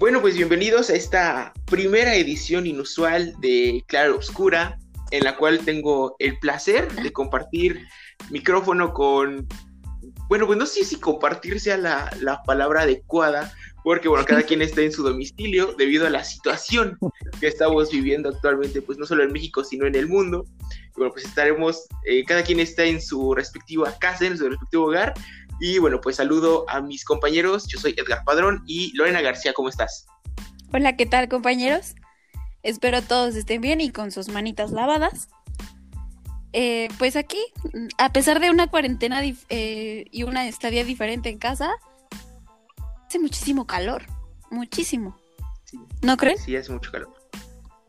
Bueno, pues bienvenidos a esta primera edición inusual de Claro Oscura, en la cual tengo el placer de compartir micrófono con, bueno, pues no sé si compartir sea la, la palabra adecuada, porque bueno, cada quien está en su domicilio debido a la situación que estamos viviendo actualmente, pues no solo en México, sino en el mundo. Y bueno, pues estaremos, eh, cada quien está en su respectiva casa, en su respectivo hogar, y bueno, pues saludo a mis compañeros. Yo soy Edgar Padrón y Lorena García, ¿cómo estás? Hola, ¿qué tal compañeros? Espero todos estén bien y con sus manitas lavadas. Eh, pues aquí, a pesar de una cuarentena eh, y una estadía diferente en casa, hace muchísimo calor, muchísimo. ¿No creen? Sí, hace mucho calor.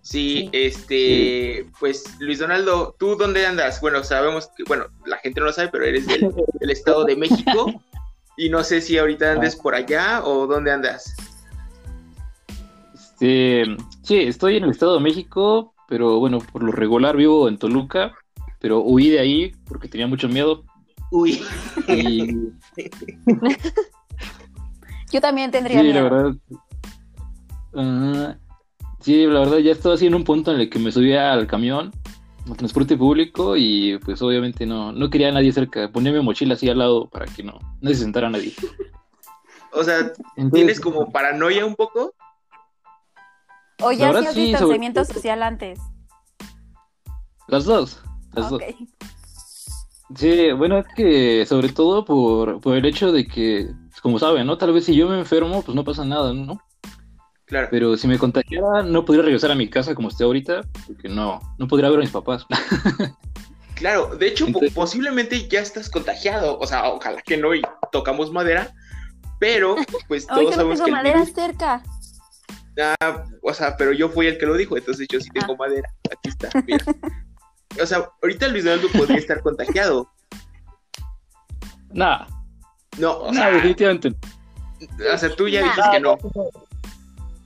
Sí, este, pues Luis Donaldo, ¿tú dónde andas? Bueno, sabemos que, bueno, la gente no lo sabe, pero eres del, Estado de México y no sé si ahorita andes por allá o dónde andas. Este, sí, estoy en el Estado de México, pero bueno, por lo regular vivo en Toluca, pero huí de ahí porque tenía mucho miedo. Uy. Yo también tendría sí, miedo. La verdad, Sí, la verdad ya estaba así en un punto en el que me subía al camión, al transporte público y pues obviamente no, no quería a nadie cerca, ponía mi mochila así al lado para que no, no se sentara nadie. O sea, ¿tienes como paranoia un poco? O ya hacías sí, distanciamiento social antes. Las dos, las dos. Sí, bueno, es que sobre todo por, por el hecho de que, como saben, ¿no? Tal vez si yo me enfermo, pues no pasa nada, ¿no? Pero si me contagiara, no podría regresar a mi casa como estoy ahorita, porque no, no podría ver a mis papás. claro, de hecho, posiblemente ya estás contagiado. O sea, ojalá que no y tocamos madera, pero pues todos sabemos tengo que. madera cerca. Ah, o sea, pero yo fui el que lo dijo, entonces yo sí tengo ah. madera. Aquí está, mira. o sea, ahorita Luis Donaldo podría estar contagiado. Nada. No, o sea, definitivamente. O sea, tú ya dices que no.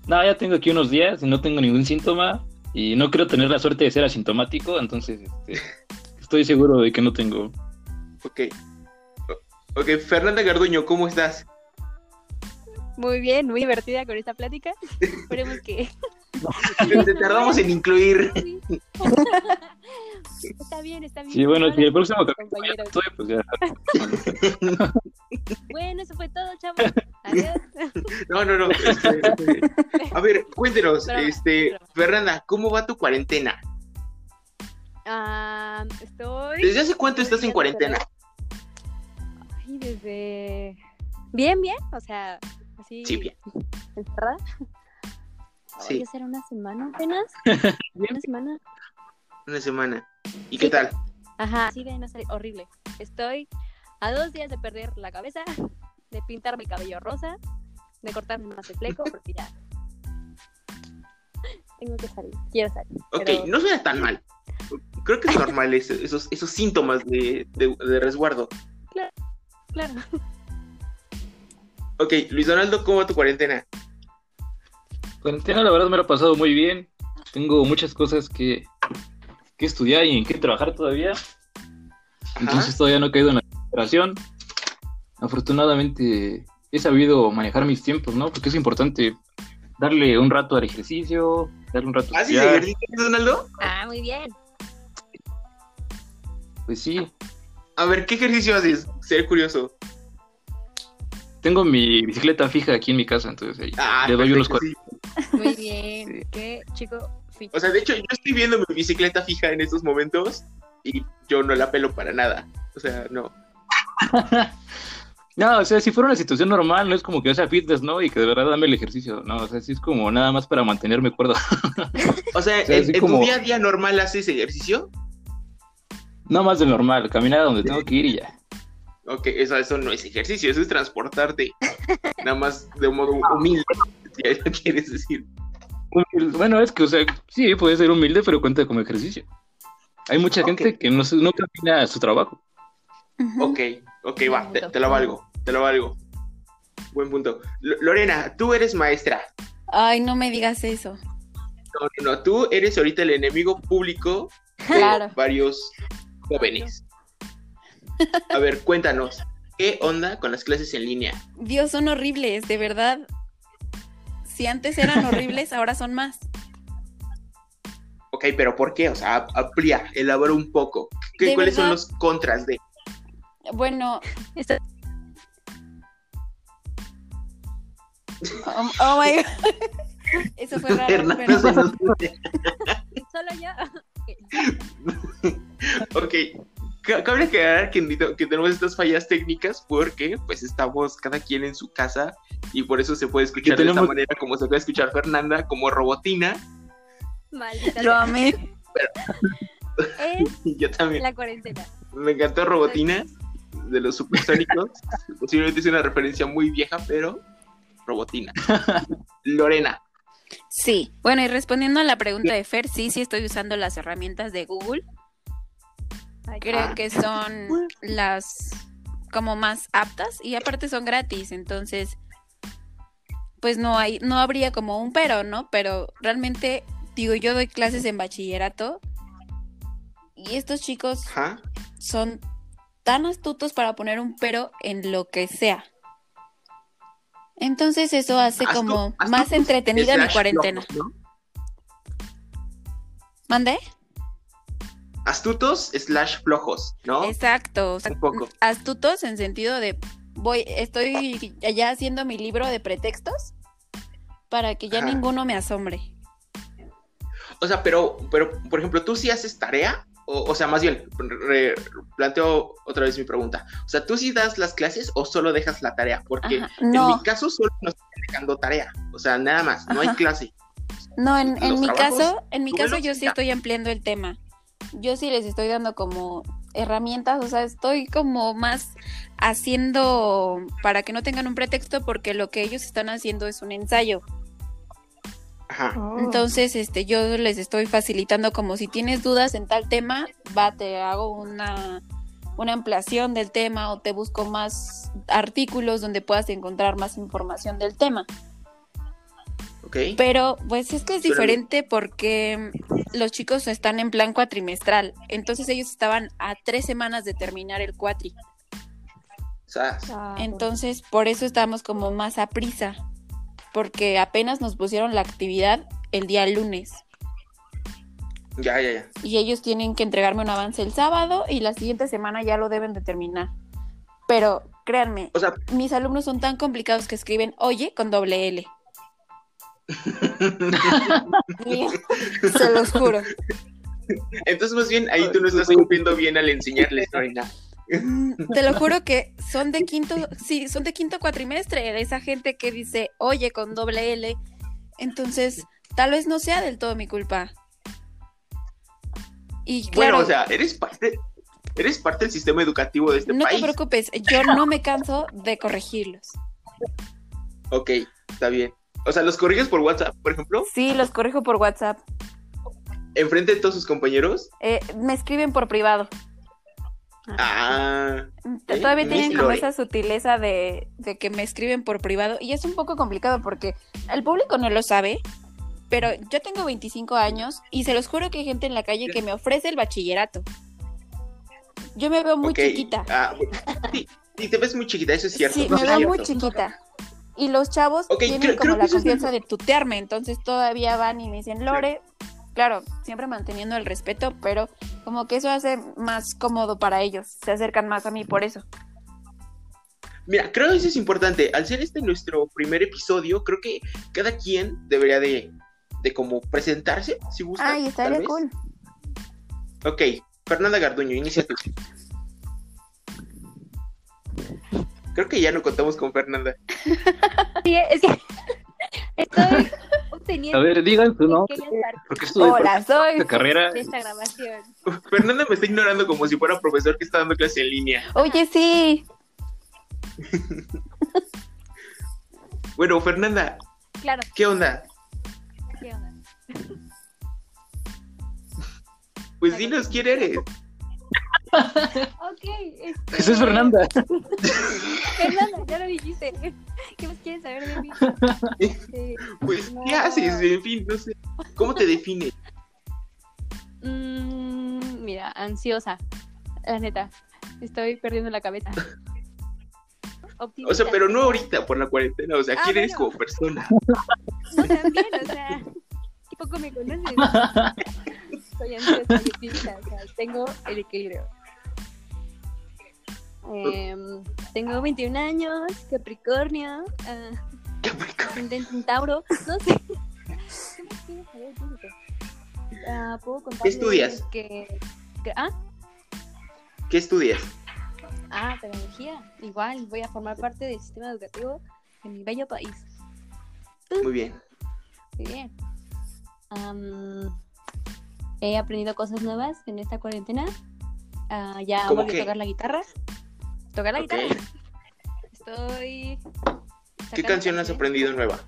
No, ya tengo aquí unos días y no tengo ningún síntoma y no creo tener la suerte de ser asintomático, entonces este, estoy seguro de que no tengo. Ok. Ok, Fernanda Garduño, ¿cómo estás? Muy bien, muy divertida con esta plática. Esperemos que. Te tardamos en incluir. Está bien, está bien. Sí, bueno, si el próximo capítulo ya estoy, pues ya. Bueno, eso fue todo, chavos. Adiós. No, no, no. Este, a ver, cuéntenos, este, Fernanda, ¿cómo va tu cuarentena? Ah, estoy. ¿Desde hace cuánto estás en cuarentena? Ay, desde. Bien, bien, o sea, así. Sí, bien. ¿Encerrada? Sí. ¿Va a ser una semana apenas? ¿Una semana? Una semana. ¿Y qué tal? Ajá, sí, de no ser horrible. Estoy a dos días de perder la cabeza, de pintarme el cabello rosa, de cortarme más el fleco, porque ya tengo que salir, quiero salir. Ok, no suena tan mal. Creo que es normal esos, esos síntomas de, de, resguardo. Claro, claro. Ok, Luis Donaldo, ¿cómo va tu cuarentena? Cuarentena, la verdad, me lo ha pasado muy bien. Tengo muchas cosas que, que estudiar y en qué trabajar todavía. Entonces todavía no he caído en la recuperación. Afortunadamente he sabido manejar mis tiempos, ¿no? Porque es importante darle un rato al ejercicio, darle un rato a ¿Haces ejercicio, Donaldo? Ah, muy bien. Pues sí. A ver, ¿qué ejercicio haces? Ser curioso. Tengo mi bicicleta fija aquí en mi casa, entonces ahí ah, le doy unos cuatro. Muy bien, qué chico O sea, de hecho, yo estoy viendo mi bicicleta fija en estos momentos y yo no la pelo para nada. O sea, no. no, o sea, si fuera una situación normal, no es como que sea fitness, ¿no? Y que de verdad dame el ejercicio, ¿no? O sea, sí es como nada más para mantenerme cuerdo. o sea, ¿en, tu día a día normal haces ejercicio? No más de normal, caminar a donde tengo que ir y ya. Ok, eso, eso no es ejercicio, eso es transportarte. nada más de un modo humilde, eso quieres decir. Bueno, es que, o sea, sí, puede ser humilde, pero cuenta como ejercicio. Hay mucha gente que no, no camina su trabajo. Ok, ok, va, te, lo valgo, te lo valgo. Buen punto. Lorena, tú eres maestra. Ay, no me digas eso. No, no, no, tú eres ahorita el enemigo público de varios jóvenes. A ver, cuéntanos, ¿qué onda con las clases en línea? Dios, son horribles, de verdad. Si antes eran horribles, ahora son más. Ok, pero ¿por qué? O sea, amplía, elabora un poco. ¿Qué, De ¿Cuáles son los contras de? Bueno, oh, oh my god. Eso fue raro, Fernanda pero- fue. Solo yo. Ok, cabe aclarar que, tenemos estas fallas técnicas porque pues estamos cada quien en su casa y por eso se puede escuchar de esta manera como se puede escuchar Fernanda como robotina Maldita. Lo amé. Yo también. la cuarentena. Me encantó robotina de los supersónicos. Posiblemente es una referencia muy vieja, pero robotina. Lorena. Sí. Bueno, y respondiendo a la pregunta de Fer, sí, sí estoy usando las herramientas de Google. Creo Ah. que son las como más aptas y aparte son gratis, entonces pues no hay no habría como un pero, ¿no? Pero realmente digo, yo doy clases en bachillerato y estos chicos son tan astutos para poner un pero en lo que sea. Entonces eso hace como más entretenida mi cuarentena. ¿Mande? Astutos slash flojos, ¿no? Exacto. o sea, Un poco. Astutos en sentido de voy, estoy ya haciendo mi libro de pretextos para que ya Ajá. ninguno me asombre. O sea, pero, pero, por ejemplo, ¿tú sí haces tarea? O, o sea, más bien, re- planteo otra vez mi pregunta. O sea, ¿tú sí das las clases o solo dejas la tarea? Porque Ajá, en mi caso solo nos están dejando tarea. O sea, nada más, no hay clase. no, en, mi trabajos, caso, en mi caso yo sí estoy ampliando el tema. Yo sí les estoy dando como herramientas, o sea, estoy como más haciendo para que no tengan un pretexto porque lo que ellos están haciendo es un ensayo. Ajá. Oh. Entonces, este, yo les estoy facilitando como si tienes dudas en tal tema, va, te hago una, una ampliación del tema o te busco más artículos donde puedas encontrar más información del tema. Pero, pues es que es diferente porque los chicos están en plan cuatrimestral. Entonces ellos estaban a tres semanas de terminar el cuatri. Sas. Ah, Entonces, por eso estábamos como más a prisa. Porque apenas nos pusieron la actividad el día lunes. Ya, ya, ya. y ellos tienen que entregarme un avance el sábado y la siguiente semana ya lo deben de terminar. Pero créanme, O sea, mis alumnos son tan complicados que escriben oye con doble L. Se los juro. entonces más bien ahí tú no estás cumpliendo bien al enseñarles, Lorena. Te lo juro que son de quinto, sí, son de quinto cuatrimestre, de esa gente que dice oye con doble L. Entonces, tal vez no sea del todo mi culpa. Y claro, Bueno, o sea, eres parte, eres parte del sistema educativo de este no te país. preocupes, yo no me canso de corregirlos. Ok, está bien. O sea, los corriges por WhatsApp, por ejemplo, Sí, los corrijo por WhatsApp. enfrente de todos sus compañeros. Eh, me escriben por privado. Ah, ¿Eh? Todavía Miss tienen como esa sutileza de, de que me escriben por privado y es un poco complicado porque el público no lo sabe, pero yo tengo 25 años y se los juro que hay gente en la calle que me ofrece el bachillerato. Yo me veo muy chiquita. Ah, sí, sí, te ves muy chiquita, eso es cierto. sí, me veo cierto. muy chiquita. Y los chavos Ok, tienen creo- como creo la confianza de tutearme, entonces todavía van y me dicen, Lore, claro, siempre manteniendo el respeto, pero como que eso hace más cómodo para ellos, se acercan más a mí por eso. Mira, creo que eso es importante. Al ser este nuestro primer episodio, creo que cada quien debería de, de como presentarse, si gusta. Ay, estaría cool. Ok, Fernanda Garduño, inicia tú. Creo que ya no contamos con Fernanda. Sí, es que estoy obteniendo A ver, digan su nombre, porque esto de Hola, soy. esta carrera de esta grabación. Fernanda me está ignorando como si fuera profesor que está dando clase en línea. Oye, sí. Bueno, Fernanda, Claro, ¿qué onda? ¿qué onda? Pues dinos quién eres. Ok, este... Es Fernanda. Fernanda, ya lo dijiste. ¿Qué más quieres saber de mí? Este, Pues, No. ¿qué haces? En fin, no sé. ¿Cómo te defines? mm, mira, ansiosa. La neta, estoy perdiendo la cabeza. O sea, pero no ahorita por la cuarentena. O sea, Ah, ¿quién eres bueno. como persona? No, también, o sea, qué poco me conoces. Soy optimista, o sea, tengo el equilibrio. Em, tengo 21 años, Capricornio, ah, ascendente en Tauro, no sé. Ah, ¿Puedo ¿Qué estudias? Que, ah, ¿Qué estudias? ah, pedagogía. Igual, voy a formar parte del sistema educativo de mi bello país. Muy bien. Muy bien. Am, he aprendido cosas nuevas en esta cuarentena. Ah, ya ¿Cómo volví qué? a tocar la guitarra. Tocar la guitarra. Estoy. ¿Qué canción has aprendido nueva?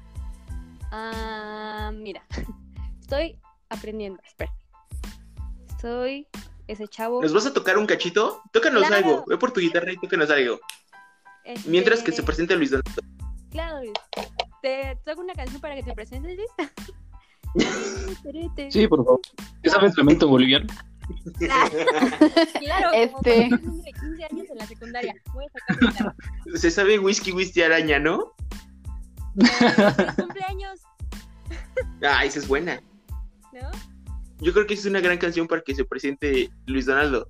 Ah, mira. Estoy aprendiendo. Espera. Soy ese chavo. ¿Nos vas a tocar un cachito? Tócanos Claro. algo. Ve por tu guitarra y tócanos algo. este, Mientras que se presente Luis Donaldo. Claro, Luis. ¿Te toco una canción para que te presentes, Luis? Sí, por favor. ¿Qué sabe instrumento boliviano? Claro, Este. como cuando tenía 15 años en la secundaria. Voy a sacar. Se sabe whisky, whisky, araña, ¿no? Feliz cumpleaños, Ah, esa es buena. ¿no? Yo creo que esa es una gran canción para que se presente Luis Donaldo.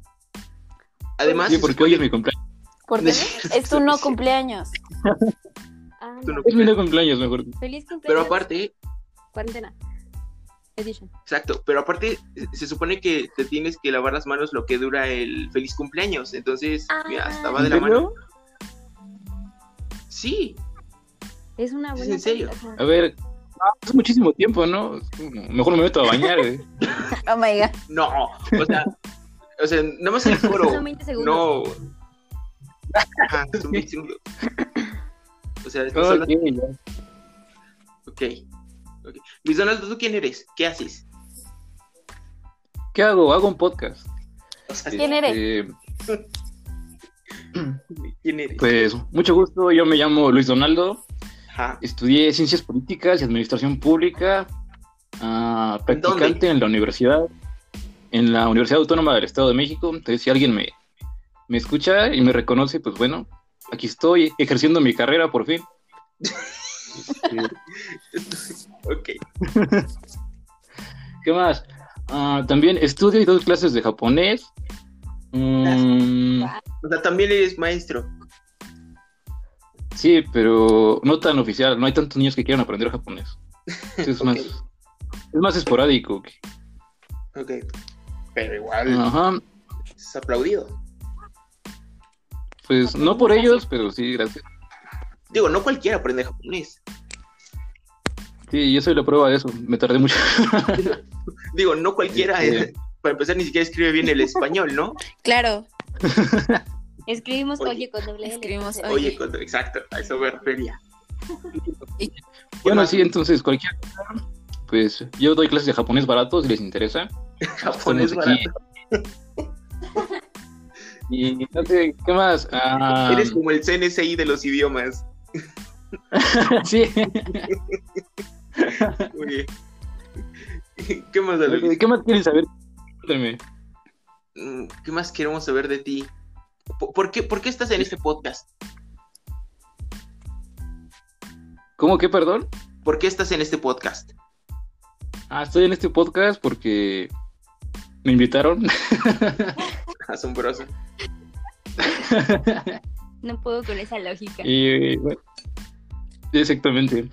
Además, Sí, porque hoy es mi cumpleaños. Porque es tu no cumpleaños. Ah, no- Es mi no cumpleaños, mejor. Feliz cumpleaños. pero aparte, Cuarentena. Edition. exacto, pero aparte se supone que te tienes que lavar las manos lo que dura el feliz cumpleaños. Entonces, Ah. mira, hasta va ¿En de la mano. Sí, Es una ¿Es buena. en serio? A ver, es muchísimo tiempo, ¿no? Mejor me meto a bañar, güey. Oh my god. no, o sea, o sea, nada más el coro. Son 20 segundos. No. Ajá, son 20 segundos. O sea, estas son Ok, las- ya. ok. ok. Luis Donaldo, ¿tú quién eres? ¿Qué haces? ¿Qué hago? Hago un podcast. O sea, ¿Quién eres? Eh, ¿Quién eres? pues, mucho gusto. Yo me llamo Luis Donaldo. Ajá. Estudié Ciencias Políticas y Administración Pública. ah, practicante en la universidad. En la Universidad Autónoma del Estado de México. Entonces, si alguien me, me escucha y me reconoce, pues bueno, aquí estoy ejerciendo mi carrera por fin. Ok. ¿Qué más? Ah, también estudio y doy clases de japonés. Mm, O sea, también eres maestro. sí, pero no tan oficial. No hay tantos niños que quieran aprender japonés. Es, más, es más esporádico. que- Ok. Pero igual Ajá. es aplaudido. Pues no por ellos, pero sí, gracias. Digo, no cualquiera aprende japonés. Sí, yo soy la prueba de eso. Me tardé mucho. Digo, no cualquiera, Este- eh, para empezar, ni siquiera escribe bien el español, ¿no? Claro. Escribimos Oye. oye con doble L. Escribimos Oye, Oye. cuando- exacto, a eso me refería. bueno, más? sí, entonces cualquier cosa, Pues yo doy clases de japonés barato si les interesa. Japonés barato. Y no sé, ¿qué más? Ah, Eres como el CNCI de los idiomas. sí. Muy bien. ¿Qué más, Luis? ¿Qué más quieren saber? Cuéntame. Mm, ¿Qué más queremos saber de ti? ¿Por qué, por qué estás en este podcast? ¿Cómo que, perdón? ¿Por qué estás en este podcast? Ah, estoy en este podcast porque me invitaron. Asombroso. No puedo con esa lógica. y bueno, exactamente.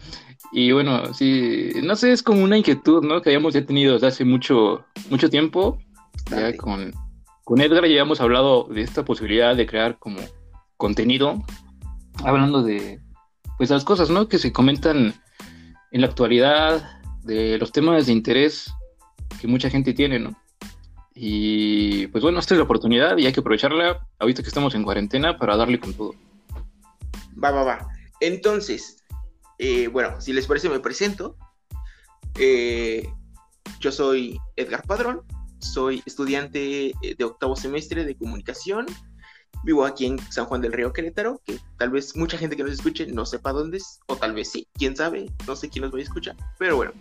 Y bueno, sí, no sé, es como una inquietud, ¿no? Que hayamos ya tenido desde hace mucho, mucho tiempo. Ya con, con Edgar ya hemos hablado de esta posibilidad de crear como contenido, hablando de pues las cosas, ¿no? Que se comentan en la actualidad, de los temas de interés que mucha gente tiene, ¿no? Y pues bueno, esta es la oportunidad y hay que aprovecharla ahorita que estamos en cuarentena para darle con todo. Va, va, va. Entonces, eh, bueno, si les parece, me presento. Eh, yo soy Edgar Padrón, soy estudiante eh, de octavo semestre de comunicación. Vivo aquí en San Juan del Río Querétaro, que tal vez mucha gente que nos escuche no sepa dónde es, o tal vez sí, quién sabe, no sé quién nos va a escuchar, pero bueno.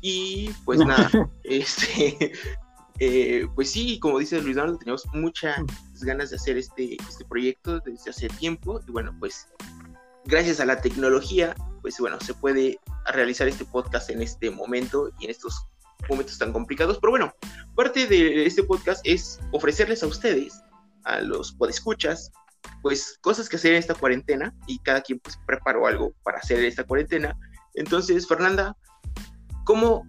Y pues nada, este, eh, pues sí, como dice Luis Donaldo, teníamos muchas ganas de hacer este, este proyecto desde hace tiempo, y bueno, pues gracias a la tecnología pues bueno, se puede realizar este podcast en este momento y en estos momentos tan complicados. Pero bueno, parte de este podcast es ofrecerles a ustedes, a los podescuchas, pues cosas que hacer en esta cuarentena y cada quien pues preparó algo para hacer en esta cuarentena. Entonces, Fernanda, ¿cómo,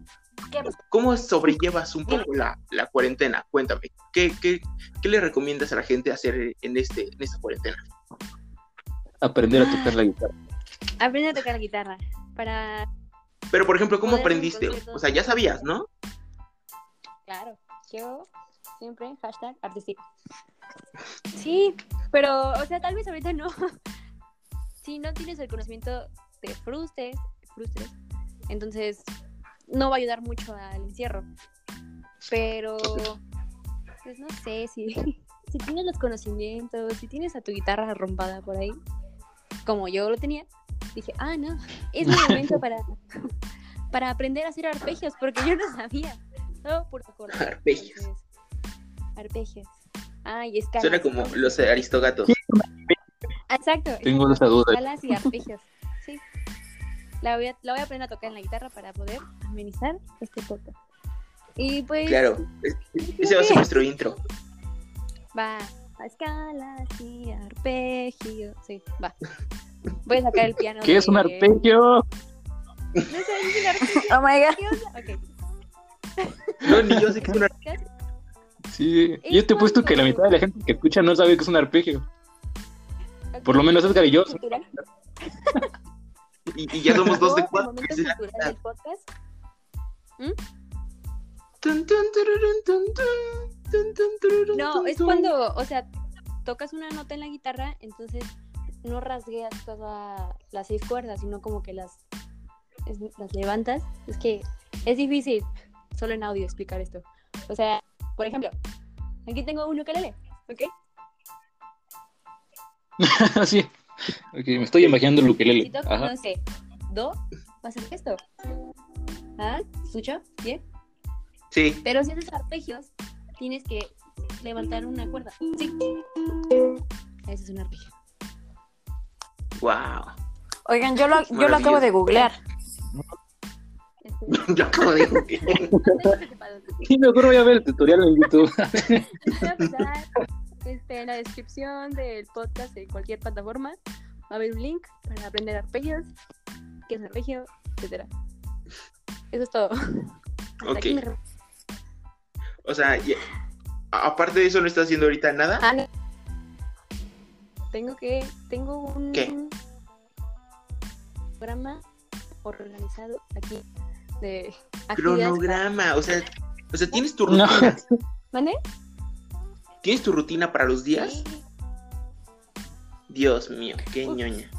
cómo sobrellevas un poco la, la cuarentena? Cuéntame, ¿qué, qué, qué le recomiendas a la gente hacer en, este, en esta cuarentena? Aprender a tocar la guitarra. Aprender a tocar la guitarra para... Pero, por ejemplo, ¿cómo aprendiste? O sea, ya sabías, ¿no? Claro, yo siempre hashtag artístico. Sí, pero, o sea, tal vez ahorita no. Si no tienes el conocimiento de frustres, frustres, entonces no va a ayudar mucho al encierro. Pero, pues no sé, si, si tienes los conocimientos, si tienes a tu guitarra arrumpada por ahí, como yo lo tenía, dije, ah, no, es mi momento para, para aprender a hacer arpegios, porque yo no sabía. No, puro acorde. Arpegios. Entonces, arpegios. Ay, escalas. Suena como ¿no? los aristogatos. Ah, Exacto. Tengo esa duda. Escalas y arpegios. La voy, a, la voy a aprender a tocar en la guitarra para poder amenizar este podcast. Y pues Claro, es- ese va a ser nuestro intro. va a escalas y arpegios. Sí, va. Voy a sacar el piano. ¿Qué es un de- arpegio? ¿No sabes qué es un arpegio? Oh my god. ¿Qué onda? Ok. No, ni yo sé que es una... Sí. Yo te he puesto que la mitad de la gente que escucha no sabe que es un arpegio. Por lo menos Edgar y yo. Y, y ya somos dos de cuatro. del podcast. No, es cuando, o sea, tocas una nota en la guitarra, entonces no rasgueas todas las seis cuerdas, sino como que las, es- las levantas. Es que es difícil solo en audio explicar esto. O sea, por ejemplo, aquí tengo un ukelele, ¿ok? sí. Me estoy imaginando el Si ukelele. toco, Ajá. no sé, do, va a ser esto. ¿Ah? ¿Escucho? ¿Bien? Sí, Pero si haces arpegios, tienes que levantar una cuerda. Sí. Ese es un arpegio. wow. Oigan, yo lo, yo lo acabo de googlear. Yo acabo de decir Sí, mejor voy a ver el tutorial en YouTube. Este, en la descripción del podcast de cualquier plataforma. Va a haber un link para aprender arpegios, qué es arpegio, etcétera. Eso es todo. Hasta Ok. aquí me re- O sea, aparte de eso, ¿no estás haciendo ahorita nada? Ah, no. Tengo que, tengo un ¿Qué? programa organizado aquí de. Cronograma, o sea, o sea, ¿tienes tu No. rutina? ¿Mande? ¿Tienes tu rutina para los días? Sí. Dios mío, qué Uf. ñoña.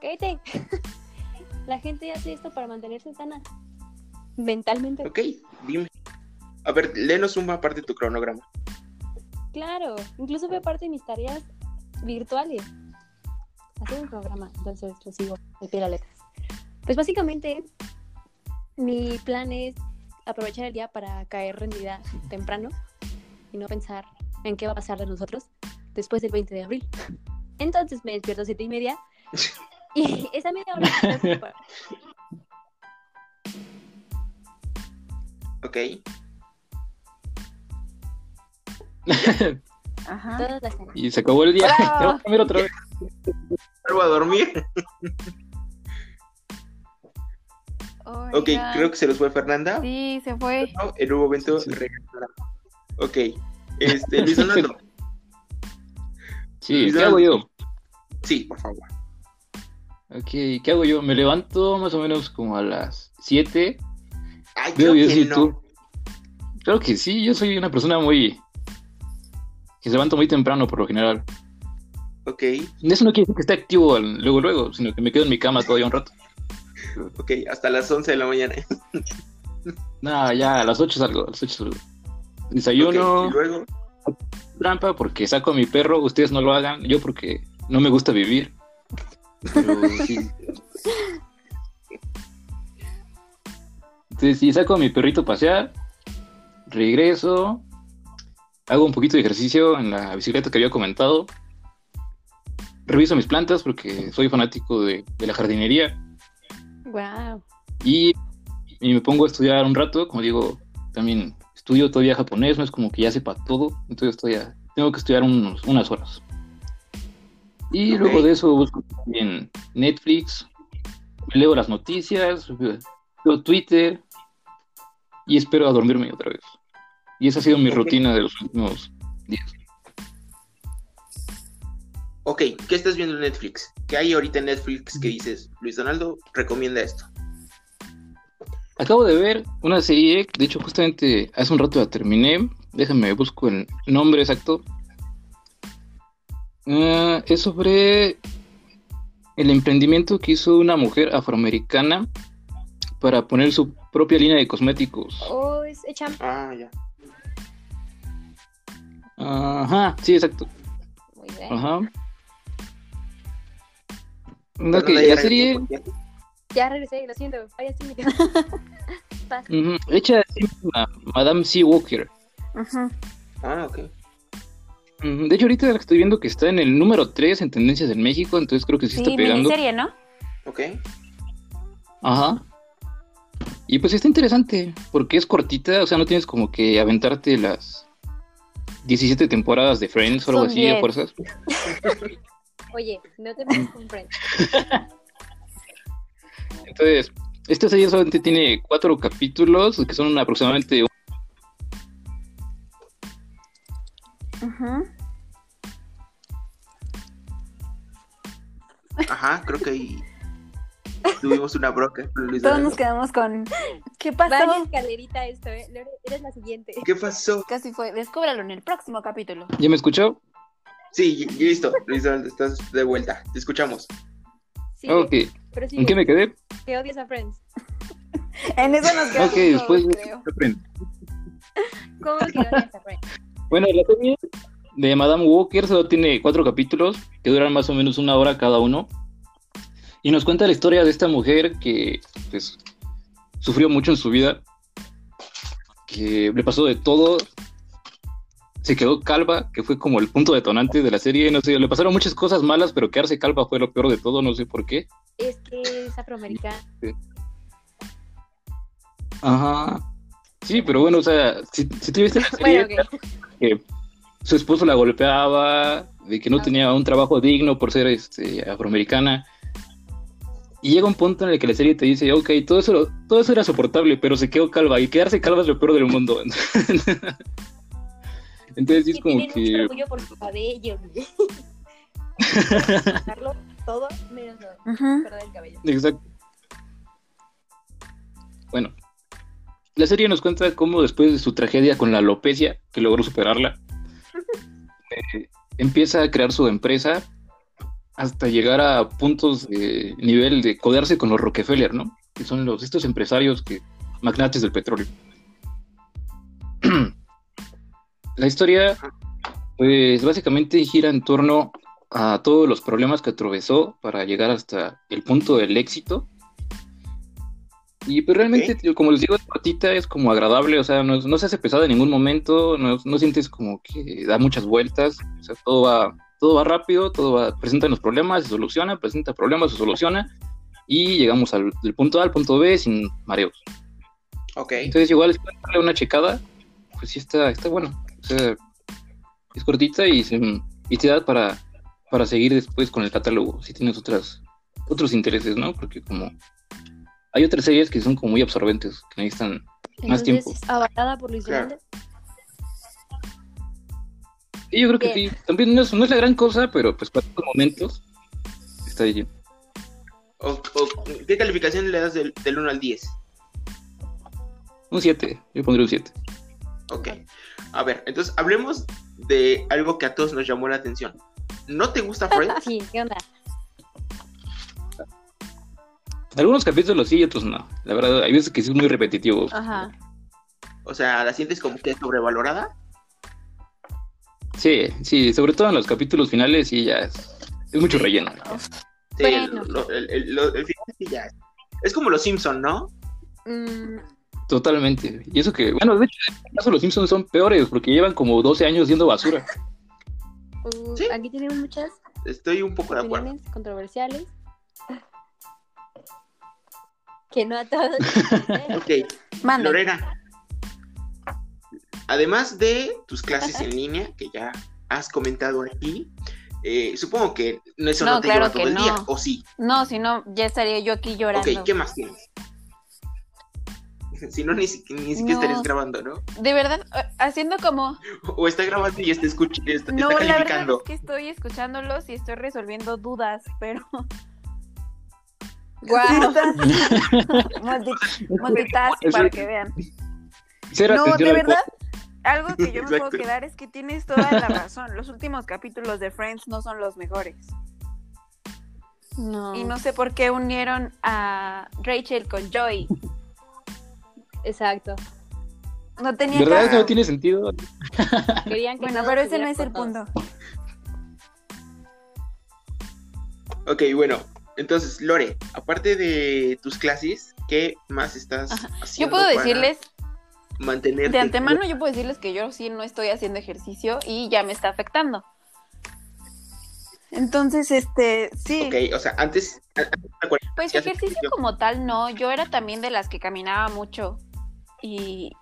Cállate. La gente hace esto para mantenerse sana. Mentalmente. Ok, dime. A ver, léenos una parte de tu cronograma. Claro. Incluso fue parte de mis tareas virtuales. Hacer un programa. Entonces lo sigo al pie de la letra. Pues básicamente, mi plan es aprovechar el día para caer rendida temprano y no pensar en qué va a pasar de nosotros después del 20 de abril. Entonces me despierto a siete y media y esa media hora Ok. Ajá. y se acabó el día. Bravo. Te voy a comer otra vez. Vuelvo a dormir. Ok, Oigan. creo que se los fue Fernanda. Sí, se fue. En un momento Sí. regresará. Ok. Este, Luis. Sí, ¿qué hago yo? Sí, por favor. Ok, ¿qué hago yo? Me levanto más o menos como a las 7. Ay, creo que no. YouTube. Claro que sí, yo soy una persona muy... que se levanta muy temprano por lo general. Ok, Eso no quiere decir que esté activo luego, luego, sino que me quedo en mi cama todavía un rato. ok, hasta las 11 de la mañana. Nada, ya a las 8 salgo, a las 8 salgo. Desayuno, y luego, trampa porque saco a mi perro, ustedes no lo hagan, yo porque no me gusta vivir. Pero sí. Entonces, sí, saco a mi perrito a pasear, regreso, hago un poquito de ejercicio en la bicicleta que había comentado. reviso mis plantas porque soy fanático de, la jardinería. Wow. Y, me pongo a estudiar un rato, como digo, también estudio todavía japonés, no es como que ya sepa todo, entonces estoy tengo que estudiar unos, unas horas. Y luego de eso busco en Netflix, leo las noticias, veo Twitter y espero a dormirme otra vez. Y esa ha sido mi rutina de los últimos días. Ok, ¿qué estás viendo en Netflix? ¿Qué hay ahorita en Netflix que dices, Luis Donaldo, recomienda esto? Acabo de ver una serie, de hecho justamente hace un rato la terminé, déjame busco el nombre exacto. Ah, es sobre el emprendimiento que hizo una mujer afroamericana para poner su propia línea de cosméticos. Oh, es Echam. Ah, ya. Ajá, sí, exacto. Muy bien. Ajá. No, que la serie. Ya regresé, lo siento. Ay, así me Hecha a Madame C. Walker. Ajá. Ah, ok. De hecho, ahorita estoy viendo que está en el número 3 en tendencias en México, entonces creo que sí, está pegando. serie, ¿no? Ok. Ajá. Y pues está interesante, porque es cortita, o sea, no tienes como que aventarte las 17 temporadas de Friends o algo así a fuerzas. Oye, no te metas con Friends. Entonces, esta serie solamente tiene cuatro capítulos, que son aproximadamente Ajá. Ajá, creo que ahí tuvimos una broca. Todos nos quedamos con. ¿Qué pasó? Vaya escalerita esto, ¿eh? Eres la siguiente. ¿Qué pasó? Casi fue. Descúbralo en el próximo capítulo. ¿Ya me escuchó? Sí, listo. Luis, estás de vuelta. Te escuchamos. Sí, ok. ¿En qué me quedé? Que odias a Friends. en eso nos quedamos. Ok, después de Friends. ¿Cómo que odias a Friends? Bueno, la serie de Madame Walker solo tiene cuatro capítulos que duran más o menos una hora cada uno. Y nos cuenta la historia de esta mujer que pues, sufrió mucho en su vida, que le pasó de todo, se quedó calva, que fue como el punto detonante de la serie. No sé, le pasaron muchas cosas malas, pero quedarse calva fue lo peor de todo, no sé por qué. Es que es afroamericana. Ajá. Sí, pero bueno, o sea, si, si te viste la serie, que su esposo la golpeaba, de que no tenía un trabajo digno por ser este, afroamericana. Y llega un punto en el que la serie te dice, ok, todo eso, todo eso era soportable, pero se quedó calva. Y quedarse calva es lo peor del mundo. Entonces es como que... orgullo por su cabello. todo menos el cabello. Exacto. Bueno, la serie nos cuenta cómo después de su tragedia con la alopecia, que logró superarla, eh, empieza a crear su empresa hasta llegar a puntos de nivel de codearse con los Rockefeller, ¿no? Que son los estos empresarios que magnates del petróleo. La historia, pues básicamente gira en torno a todos los problemas que atravesó para llegar hasta el punto del éxito y pues realmente, como les digo, la patita es como agradable, o sea, no, se hace pesada en ningún momento, no, sientes como que da muchas vueltas, o sea, todo va, todo va rápido, todo va, presenta los problemas, se soluciona, presenta problemas, se soluciona, y llegamos al del punto A al punto B sin mareos. Ok. Entonces igual es darle una checada, pues sí está, está bueno, o sea, es cortita y, y te da para, para seguir después con el catálogo, si tienes otras, otros intereses, ¿no? Porque como hay otras series que son como muy absorbentes, que necesitan más tiempo. ¿Avalada por Luis Sí, yo creo que sí. También no es, no es, la gran cosa, pero pues para estos momentos está bien. ¿Qué calificación le das del, 1 al 10? Un 7, yo pondré un 7. Ok. A ver, entonces hablemos de algo que a todos nos llamó la atención. ¿No te gusta Friends? sí, ¿qué onda? Algunos capítulos sí y otros no. La verdad, hay veces que sí es muy repetitivo. Ajá. O sea, ¿la sientes como que es sobrevalorada? Sí, sí, sobre todo en los capítulos finales sí ya es, mucho relleno. Sí, el, final sí ya es. Es como los Simpson, ¿no? Mm. Totalmente. Y eso que, bueno, de hecho, en este caso los Simpsons son peores porque llevan como 12 años siendo basura. Uh, Sí. Aquí tenemos muchas Estoy un poco de acuerdo. controversiales. Que no a todos. Ok. Lorena. Además de tus clases en línea, que ya has comentado aquí, eh, supongo que no- eso no, No, te claro lleva todo el día. ¿o sí? No, si no, ya estaría yo aquí llorando. Ok, ¿qué más tienes? Si no, ni, si- ni siquiera No. estarías grabando, ¿no? De verdad, eh, haciendo como... O está grabando y está escuchando, está, No, está la verdad es que estoy escuchándolos y estoy resolviendo dudas, pero... Guau. Multi- Multitask para que vean. Cero No, de verdad, algo que yo me puedo Exacto. quedar es que tienes toda la razón. Los últimos capítulos de Friends no son los mejores. No. Y no sé por qué unieron a Rachel con Joey. Exacto. No tenía ¿Verdad? caso. Eso no tiene sentido. Querían que Bueno, pero ese no es el punto. Ok, bueno, entonces, Lore, aparte de tus clases, ¿qué más estás Ajá. haciendo? Yo puedo para decirles, mantenerte de antemano, yo puedo decirles que yo sí no estoy haciendo ejercicio y ya me está afectando. Entonces, este, sí. Ok, o sea, antes. antes Pues ¿sí haces ejercicio como tal no, yo era también de las que caminaba mucho y,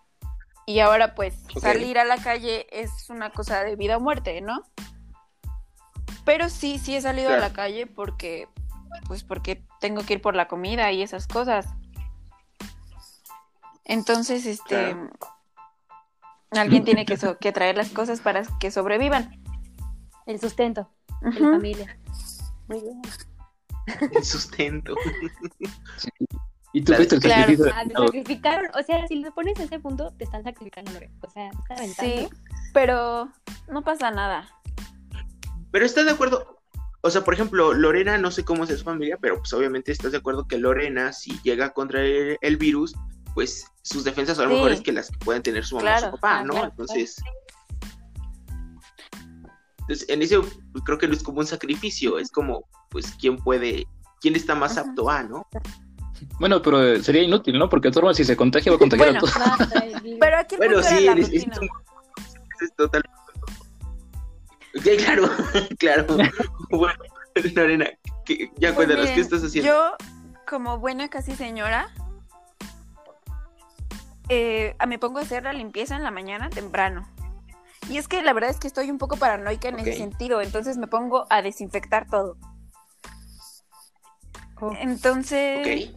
y ahora pues salir a la calle es una cosa de vida o muerte, ¿no? Pero sí, sí he salido a la calle porque pues porque tengo que ir por la comida y esas cosas. Entonces, este Claro. alguien tiene que, so- que traer las cosas para que sobrevivan. El sustento de la familia. Muy bien. el sustento. Y tú Claro, fuiste el claro. sacrificio de Ah, te sacrificaron. O sea, si lo pones a ese punto, te están sacrificando. O sea, está aventando. Sí, pero no pasa nada. Pero estás de acuerdo. O sea, por ejemplo, Lorena, no sé cómo es su familia, pero pues obviamente estás de acuerdo que Lorena, si llega a contraer el virus, pues sus defensas son Sí. mejores que las que pueden tener su mamá o Claro. su papá, Ah, ¿no? claro, entonces. Entonces, en eso pues, creo que no es como un sacrificio, es como, pues, quién puede, quién está más Ajá. apto a, ¿no? Bueno, pero eh, sería inútil, ¿no? Porque de todas formas, si se contagia, va a contagiar Bueno. a todos. Pero aquí Bueno, sí, la es, es, es total. Ok, claro, claro. bueno, Lorena, ¿qué- ya Pues cuéntanos, ¿qué estás haciendo? Yo, como buena casi señora, eh, me pongo a hacer la limpieza en la mañana temprano. Y es que la verdad es que estoy un poco paranoica en ese sentido, entonces me pongo a desinfectar todo. Oh. Entonces.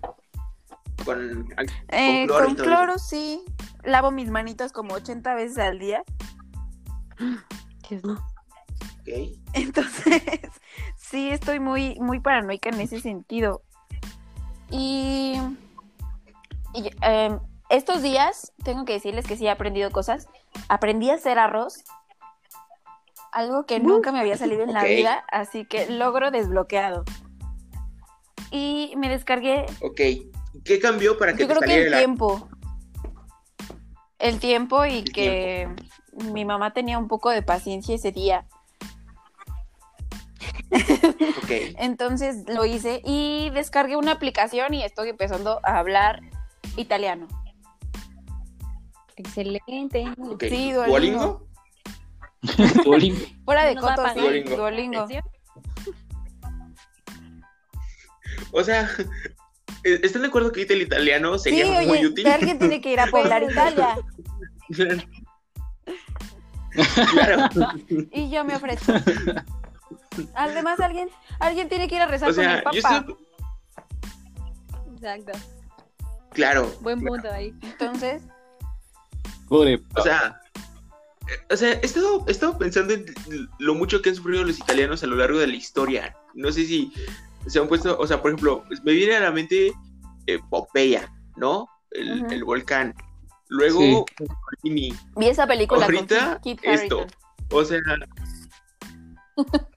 Con, eh, cloro y con cloro sí, lavo mis manitas como 80 veces al día. No. Entonces, sí, estoy muy, muy paranoica en ese sentido. Y, y, em, estos días, tengo que decirles que sí he aprendido cosas. Aprendí a hacer arroz, algo que nunca me había salido en la vida, así que logro desbloqueado. Y me descargué, Ok. ¿Qué cambió para que yo te creo que el la- tiempo. El tiempo y El que mi mamá tenía un poco de paciencia ese día. Ok. Entonces lo hice y descargué una aplicación y estoy empezando a hablar italiano. Excelente. Sí, Duolingo. ¿Duolingo? Duolingo. Fuera de a cotos, sí. Duolingo. Duolingo. O sea, ¿e-, ¿están de acuerdo que ahorita el italiano Sí, sería muy oye, útil? alguien tiene que ir a poblar Italia claro. y yo me ofrezco. Además, alguien, alguien tiene que ir a rezar O con el sea, Papa. yo estoy... Exacto. Claro. Buen punto ahí. Entonces, Pobre. O sea, eh, o sea, he estado, he estado pensando en lo mucho que han sufrido los italianos a lo largo de la historia. No sé si se han puesto, o sea, por ejemplo, pues, me viene a la mente eh, Popeya, ¿no? El, el volcán. Luego, Mussolini. vi esa película Ahorita, con esto. O sea,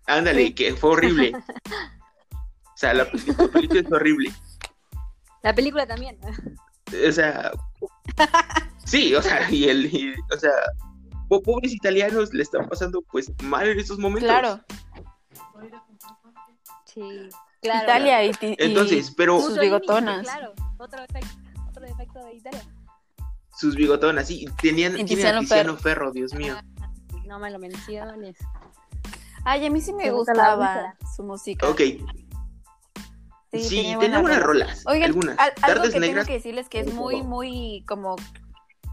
ándale, que fue horrible. O sea, la película la película es horrible. La película también. O sea, sí, o sea, y el, y, o sea, po- pobres italianos le están pasando pues mal en estos momentos. Claro, Sí. Claro. Italia y, ti- y Entonces, pero sus bigotonas. Claro. Otro efecto, otro defecto de Italia. sus bigotonas, sí, tenían, Y tienen a Tiziano Ferro, Dios mío. No me lo menciones. Ay, a mí sí me Me gusta gustaba su música. Ok. Sí, tenía tenía buenas rolas. rolas. Oigan, algunas. al- algo Tardes que negras. tengo que decirles que es muy, muy como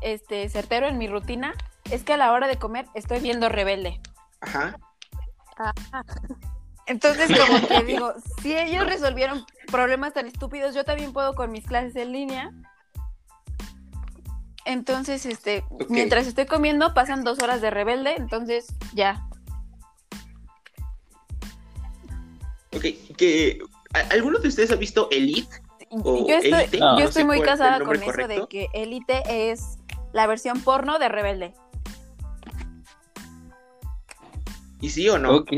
este certero en mi rutina es que a la hora de comer estoy viendo Rebelde. Ajá. Entonces, como que digo, si ellos resolvieron problemas tan estúpidos, yo también puedo con mis clases en línea. Entonces, este, mientras estoy comiendo, pasan dos horas de rebelde, entonces ya. Ok. Que, ¿a- ¿Alguno de ustedes ha visto Elite? ¿O yo estoy, Élite? No, yo no estoy muy casada con eso de que Elite es la versión porno de rebelde. ¿Y sí o no? Ok.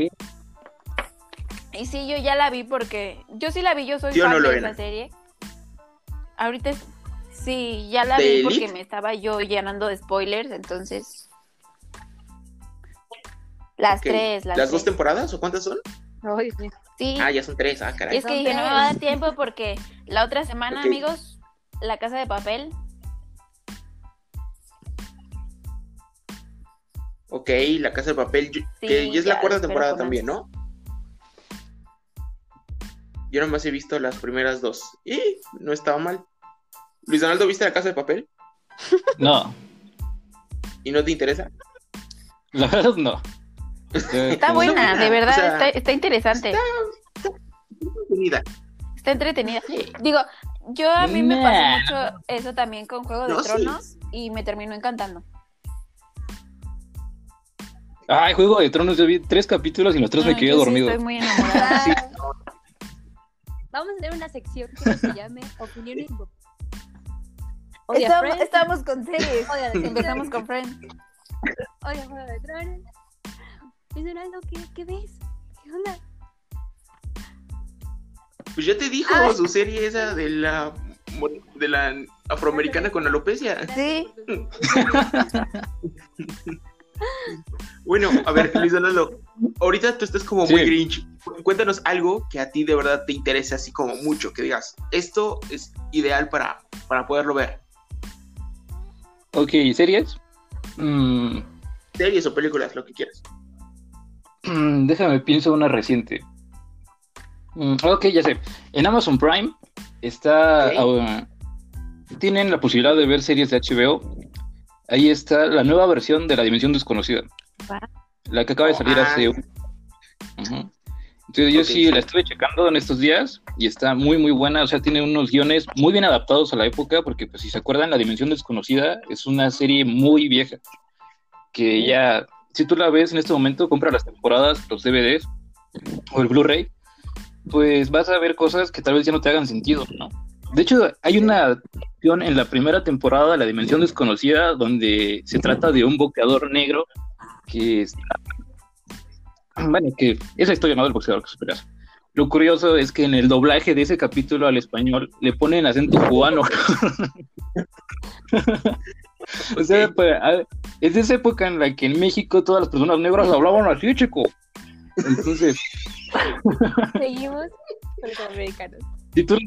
Y sí, yo ya la vi porque yo sí la vi, yo soy ¿Sí fan no, de Lorena? esa serie. Ahorita es- sí, ya la ¿De vi porque Elite? me estaba yo llenando de spoilers, entonces las tres, las, ¿Las dos temporadas o cuántas son? Ay. Sí, Ah, ya son tres. Ah, y caray. es que dije, no me va a dar tiempo porque la otra semana, amigos, La Casa de Papel. Ok, La Casa de Papel, yo- Sí, que ya es la cuarta temporada también, ¿no? Yo nomás he visto las primeras dos. Y no estaba mal. Luis Donaldo, ¿viste La Casa de Papel? No, ¿Y no te interesa? la verdad no. Está Como- buena, de verdad, o sea, está, está interesante. Unida. Está entretenida. Digo, yo a mí me pasó mucho eso también con Juego de No, sí. Tronos y me terminó encantando. Ay, Juego de Tronos, yo vi tres capítulos y los tres me quedé sí dormido. estoy muy enamorada. Sí. Vamos a tener una sección que se llame Opiniones. Odia Estamos, estamos con series. Empezamos con Friends. Odia Juego de Tronos. ¿qué, ¿qué ves? ¿Qué onda? Pues ya te dijo Ah. su serie esa de la de la afroamericana con alopecia. Sí. Bueno, a ver, Luis Donaldo, ahorita tú estás como muy grinch. Cuéntanos algo que a ti de verdad te interese así como mucho, que digas, esto es ideal para, para poderlo ver. Ok, ¿series? Mm, Series o películas, lo que quieras. mm, déjame pienso una reciente. Mm, ok, ya sé. En Amazon Prime está. Ah, tienen la posibilidad de ver series de HBO. Ahí está la nueva versión de La Dimensión Desconocida. Wow. La que acaba de salir Ah. hace un. Ujú. Entonces yo sí. la estuve checando en estos días y está muy muy buena, o sea, tiene unos guiones muy bien adaptados a la época, porque pues si se acuerdan, La Dimensión Desconocida es una serie muy vieja, que ya, si tú la ves en este momento, compra las temporadas, los DVDs o el Blu-ray, pues vas a ver cosas que tal vez ya no te hagan sentido, ¿no? De hecho, hay una acción en la primera temporada de La Dimensión Desconocida donde se trata de un boxeador negro que está bueno, que esa historia no del boxeador que se pelea. Lo curioso es que en el doblaje de ese capítulo al español le ponen acento cubano. o sea, pues, a- es de esa época en la que en México todas las personas negras hablaban así, chico. Entonces, Seguimos con los americanos. si tú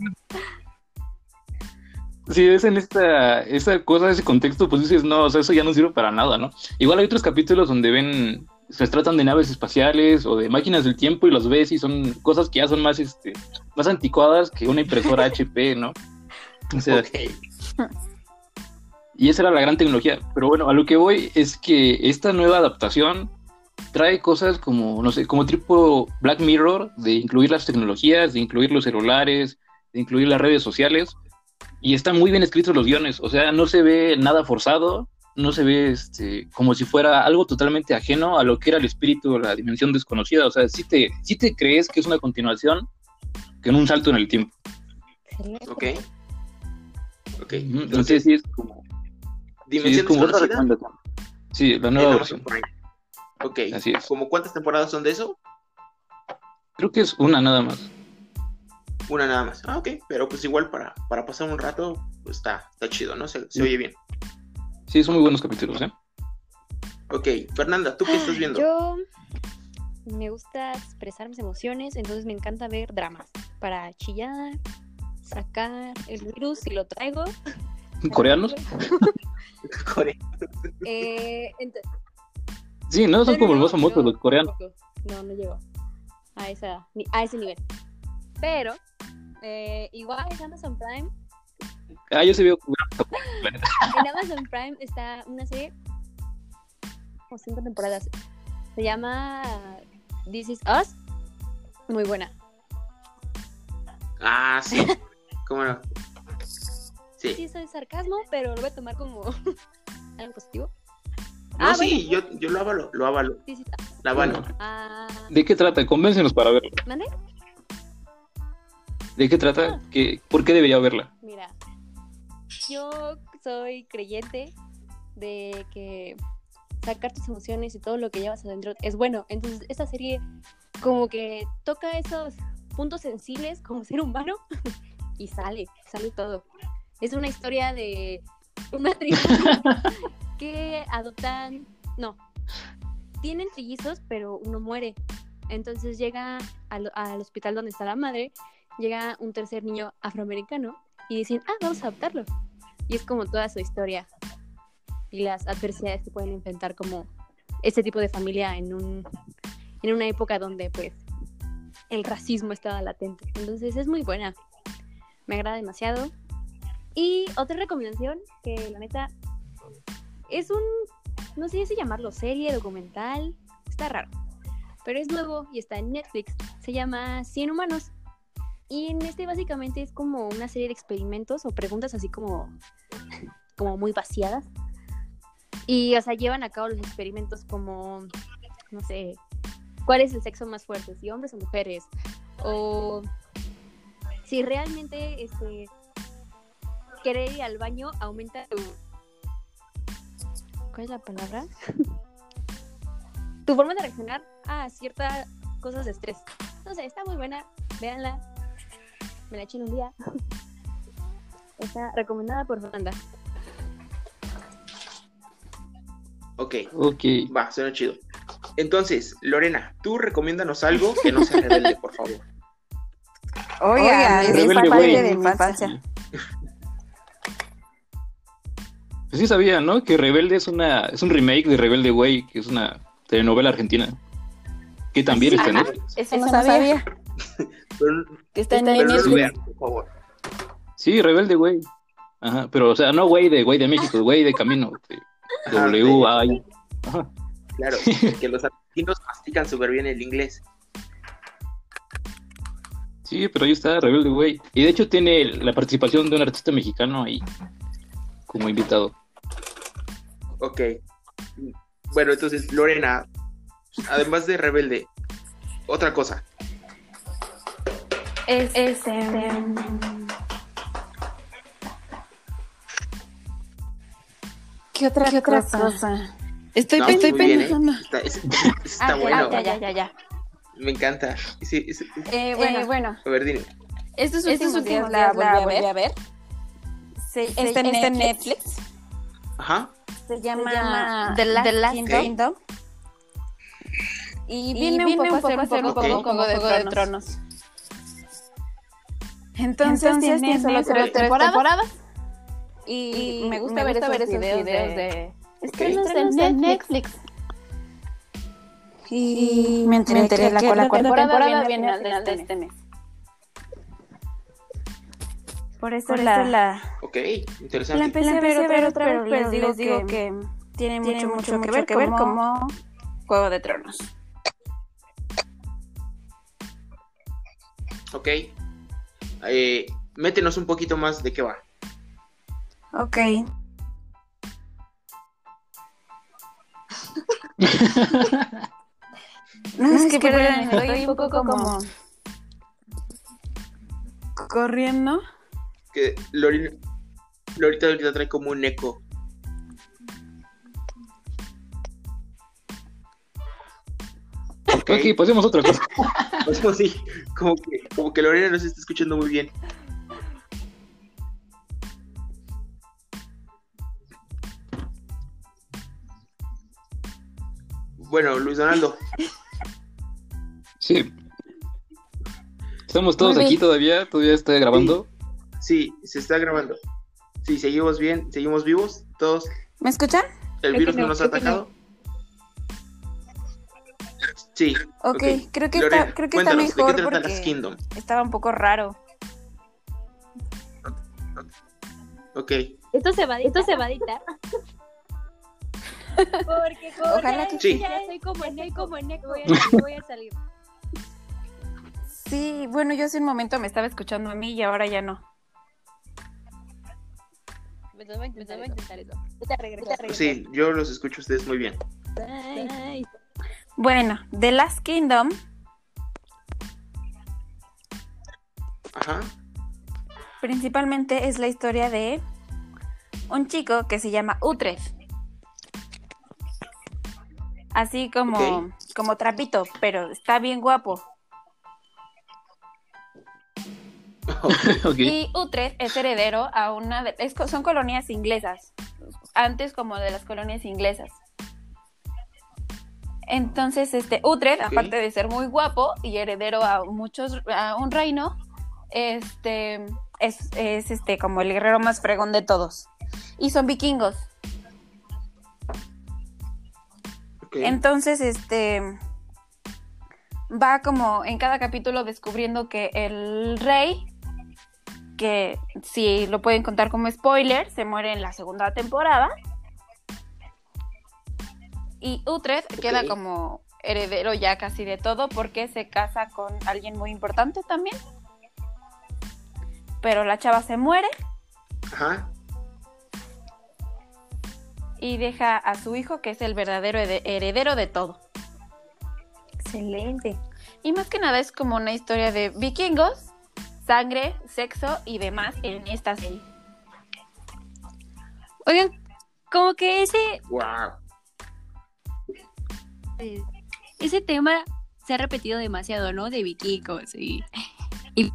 si ves en esta, esa cosa, ese contexto, pues dices, no, o sea, eso ya no sirve para nada, ¿no? Igual hay otros capítulos donde ven, se tratan de naves espaciales o de máquinas del tiempo y los ves y son cosas que ya son más, este, más anticuadas que una impresora HP, ¿no? O sea, Ok. y esa era la gran tecnología. Pero bueno, a lo que voy es que esta nueva adaptación trae cosas como, no sé, como tipo Black Mirror, de incluir las tecnologías, de incluir los celulares, de incluir las redes sociales. Y están muy bien escritos los guiones, o sea, no se ve nada forzado, no se ve este, como si fuera algo totalmente ajeno a lo que era el espíritu la dimensión desconocida. O sea, sí te, sí te crees que es una continuación que en un salto en el tiempo. Ok. Ok. Entonces, Entonces, sí es como, sí es Dimensión como otra Desconocida. Sí, la nueva versión. Ok. Así es. ¿Cómo cuántas temporadas son de eso? Creo que es una nada más. Una nada más. Ah, ok. Pero pues igual para, para pasar un rato, pues está, está chido, ¿no? Se, se oye bien. Sí, son muy buenos capítulos, ¿eh? Ok. Fernanda, ¿tú qué estás viendo? Yo me gusta expresar mis emociones, entonces me encanta ver dramas para chillar, sacar el virus si lo traigo. ¿Coreanos? Core- Eh, Sí, no, son no, como no, los más famosos, los coreanos. no, no llego a, esa, a ese nivel. Pero, eh, igual en Amazon Prime. Ah, yo sí veo. en Amazon Prime está una serie, como cinco temporadas. Se llama This Is Us. Muy buena. Ah, sí. ¿Cómo no? Sí. Sí, es sarcasmo, pero lo voy a tomar como algo positivo. No, ah, sí, yo, yo lo avalo, lo avalo. Sí, sí, la avalo. Ah. ¿De qué trata? Convéncenos para verlo. ¿Mande? ¿De qué trata? Ah. ¿Qué, ¿Por qué debería verla? Mira, yo soy creyente de que sacar tus emociones y todo lo que llevas adentro es bueno. Entonces, esta serie como que toca esos puntos sensibles como ser humano y sale, sale todo. Es una historia de una tribu que adoptan, no, tienen trillizos, pero uno muere. Entonces llega al, hospital donde está la madre, llega un tercer niño afroamericano y dicen, ah, vamos a adoptarlo. Y es como toda su historia y las adversidades que pueden enfrentar como este tipo de familia en, un, en una época donde pues el racismo estaba latente. Entonces es muy buena. Me agrada demasiado. Y otra recomendación que la neta es un, no sé si llamarlo serie, documental, está raro, pero es nuevo y está en Netflix. Se llama 100 humanos. Y en este básicamente es como una serie de experimentos o preguntas así como, como muy vaciadas. Y, o sea, llevan a cabo los experimentos como, no sé, cuál es el sexo más fuerte, si hombres o mujeres, o si realmente este, querer ir al baño aumenta tu ¿Cuál es la palabra? tu forma de reaccionar a ciertas cosas de estrés. No sé, está muy buena. Véanla. Me la eché en un día. Está recomendada por Fernanda. Ok. Ok. Va, suena chido. Entonces, Lorena, tú recomiéndanos algo que no sea rebelde, por favor. Oiga, es parte de mi infancia. Pues sí sabía, ¿no? Que Rebelde es una es un remake de Rebelde Way, que es una telenovela argentina. Que también está en Netflix. Eso no sabía. que está en Netflix. por favor. Sí, Rebelde Way. Ajá, pero o sea, no Way de Way de México, Way de Camino. W A I. Claro, que los argentinos mastican súper bien el inglés. Sí, pero ahí está Rebelde Way. Y de hecho tiene la participación de un artista mexicano ahí como invitado. Ok. Bueno, entonces, Lorena, además de rebelde, otra cosa. Es, este... ¿Qué otra, ¿Qué otra cosa? Estoy, estoy pensando. Está, está ah, bueno. Ya, ya, ya, ya. Me encanta. Sí, eh, bueno, bueno. A ver, dime. Estos últimos, días la, la volví a ver. está, en Netflix. Ajá. Se llama, The Last, Kingdom. Y viene, un poco, a ser un poco como de, de, Tronos. Entonces, Entonces tiene solo tres, temporadas. Y, me gusta, ver, esos videos, de, estrenos de Netflix. Y me enteré, la, la, cuarta temporada, viene al final de este mes. Por eso, la... Ok, interesante. La empecé, a ver, otra vez, pero, les digo, que, tiene, mucho, mucho, que, ver, que ver como Juego de Tronos. Ok. Eh, métenos un poquito más de qué va. Ok. no, es, que, pero estoy un poco como corriendo que Lorita ahorita trae como un eco. Ok, okay pasemos otra cosa. Pasemos, sí, como que, como que Lorena nos está escuchando muy bien. Bueno, Luis Donaldo. Sí. Estamos todos aquí todavía, todavía está grabando. Sí, se está grabando. Sí, seguimos bien, seguimos vivos, todos. ¿Me escuchan? ¿El virus no nos ha atacado? Sí. Ok, creo que Lorena, está, creo que está cuéntanos, ¿de qué mejor trata porque estaba un poco raro. Ok. Esto se va, esto se va a editar. Porque como Ojalá que sí. ya estoy como en eco, como en eco, voy a, voy a salir. Sí, bueno, yo hace un momento me estaba escuchando a mí y ahora ya no. Me voy a intentar, a eso. Sí, yo los escucho a ustedes muy bien. Ay. Bueno, The Last Kingdom Ajá. principalmente es la historia de un chico que se llama Utrecht. Así como, como trapito, pero está bien guapo. Ok. Y Utrecht es heredero a una de, es son colonias inglesas, antes como de las colonias inglesas. Entonces, este Utrecht, Ok. aparte de ser muy guapo y heredero a muchos a un reino, este es, es este como el guerrero más fregón de todos. Y son vikingos. Entonces, este va como en cada capítulo descubriendo que el rey, que si lo pueden contar como spoiler, se muere en la segunda temporada. Y Utrecht queda Ok. como heredero ya casi de todo porque se casa con alguien muy importante también. Pero la chava se muere Ajá. y deja a su hijo, que es el verdadero heredero de todo. Excelente. Y más que nada es como una historia de vikingos, sangre, sexo y demás en esta serie. Oigan, como que ese, Wow. Ese tema se ha repetido demasiado, ¿no? De vikingos y Y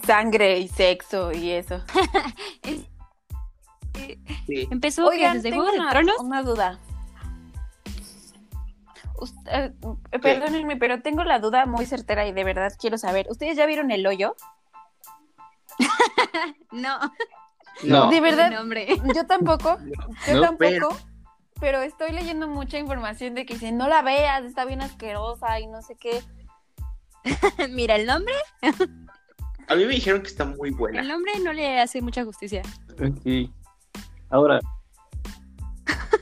sangre y sexo y eso. es- Sí. empezó que Oigan, desde tengo Juego de una, Tronos. una duda. Eh, perdónenme, pero tengo la duda muy certera y de verdad quiero saber. ¿Ustedes ya vieron el hoyo? No, No. De verdad, no, yo tampoco. Yo No, tampoco. pero- Pero... estoy leyendo mucha información de que dicen, no la veas, está bien asquerosa y no sé qué. Mira, el nombre, A mí me dijeron que está muy el buena. nombre no le hace mucha justicia. Ok. Ahora,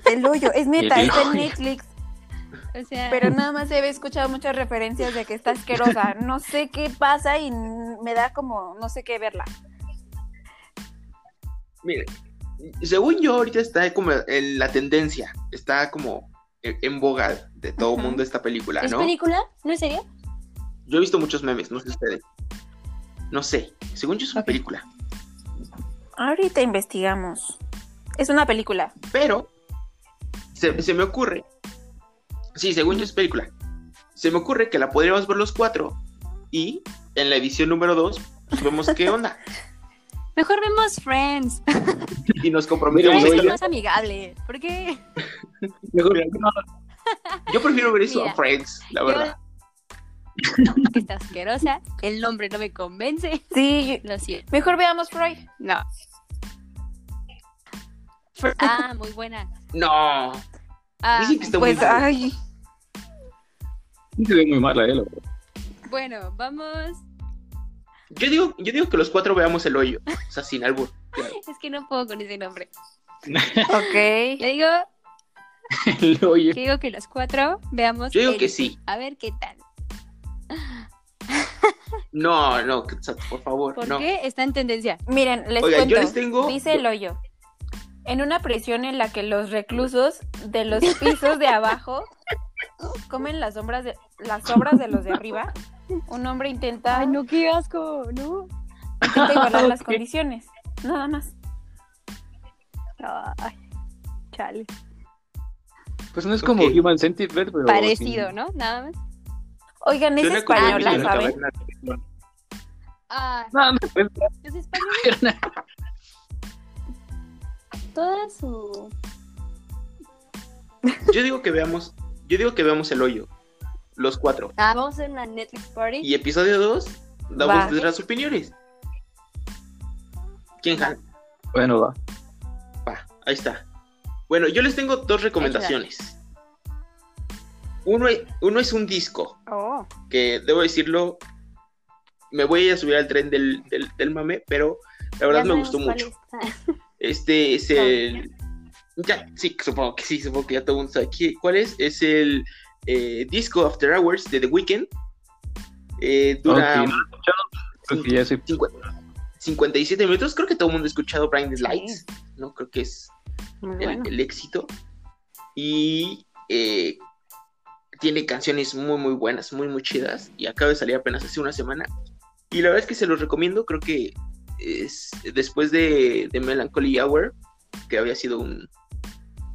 El hoyo, es neta, El está en. Netflix. O sea, Pero nada más he escuchado muchas referencias de que está asquerosa. No sé qué pasa y me da como, no sé qué verla. Mire, según yo, ahorita está como en la tendencia. Está como en boga de todo el mundo esta película, ¿es ¿no? película? ¿No es serio? Yo he visto muchos memes, no sé ustedes. No sé. Según yo es una película. Ahorita investigamos. Es una película. Pero se, se me ocurre. Sí, según yo es película. Se me ocurre que la podríamos ver los cuatro. Y en la edición número dos, pues vemos qué onda. Mejor vemos Friends. Y nos comprometemos. Friends es más amigable. ¿Por qué? mejor Yo prefiero ver eso Mira, a Friends, la yo- verdad. Que está asquerosa. El nombre no me convence. Sí, Lo siento. mejor veamos Freud. No. Ah, muy buena. No. Ah, Dicen que está Pues, muy ay, se ve muy mala, eh, la verdad. bueno, vamos. Yo digo, yo digo que los cuatro veamos el hoyo. O sea, sin albur. claro. Es que no puedo con ese nombre. ok. Yo digo, El hoyo. yo digo que los cuatro veamos. Yo digo el- que sí. A ver qué tal. No, no, por favor, ¿Por no. qué está en tendencia? Miren, les Oigan, cuento. yo les tengo- Dice el hoyo. En una prisión en la que los reclusos de los pisos de abajo comen las sombras de las obras de los de arriba, un hombre intenta, Ay, no, qué asco, ¿no? intenta igualar las Ok. condiciones. Nada más. Ay, chale. Pues no es como. Human Centipede, pero. Parecido, sin- ¿no? Nada más. Oigan, es española, ¿saben? Ah, No, no, pues, es español. Toda su. Yo digo que veamos, yo digo que veamos el hoyo. Los cuatro. Ah, vamos a hacer una Netflix party. Y episodio 2, damos Va. nuestras opiniones. ¿Quién jala? Bueno, va. Va, ahí está. Bueno, yo les tengo dos recomendaciones. Uno, uno es un disco, Oh. que debo decirlo, me voy a subir al tren del, del, del mame, pero la verdad Ya me gustó mucho. es. Este es el. Ya, sí, supongo que sí, supongo que ya todo el mundo sabe cuál es. Es el eh, Disco After Hours de The Weeknd. Eh, dura Ok, no lo he escuchado, creo que ya sé. 50 57 minutos. Creo que todo el mundo ha escuchado Blinded Lights. ¿no? Creo que es Muy el, bueno. el éxito. Y eh, tiene canciones muy, muy buenas, muy, muy chidas. Y acaba de salir apenas hace una semana. Y la verdad es que se los recomiendo. Creo que es después de, de Melancholy Hour, que había sido un.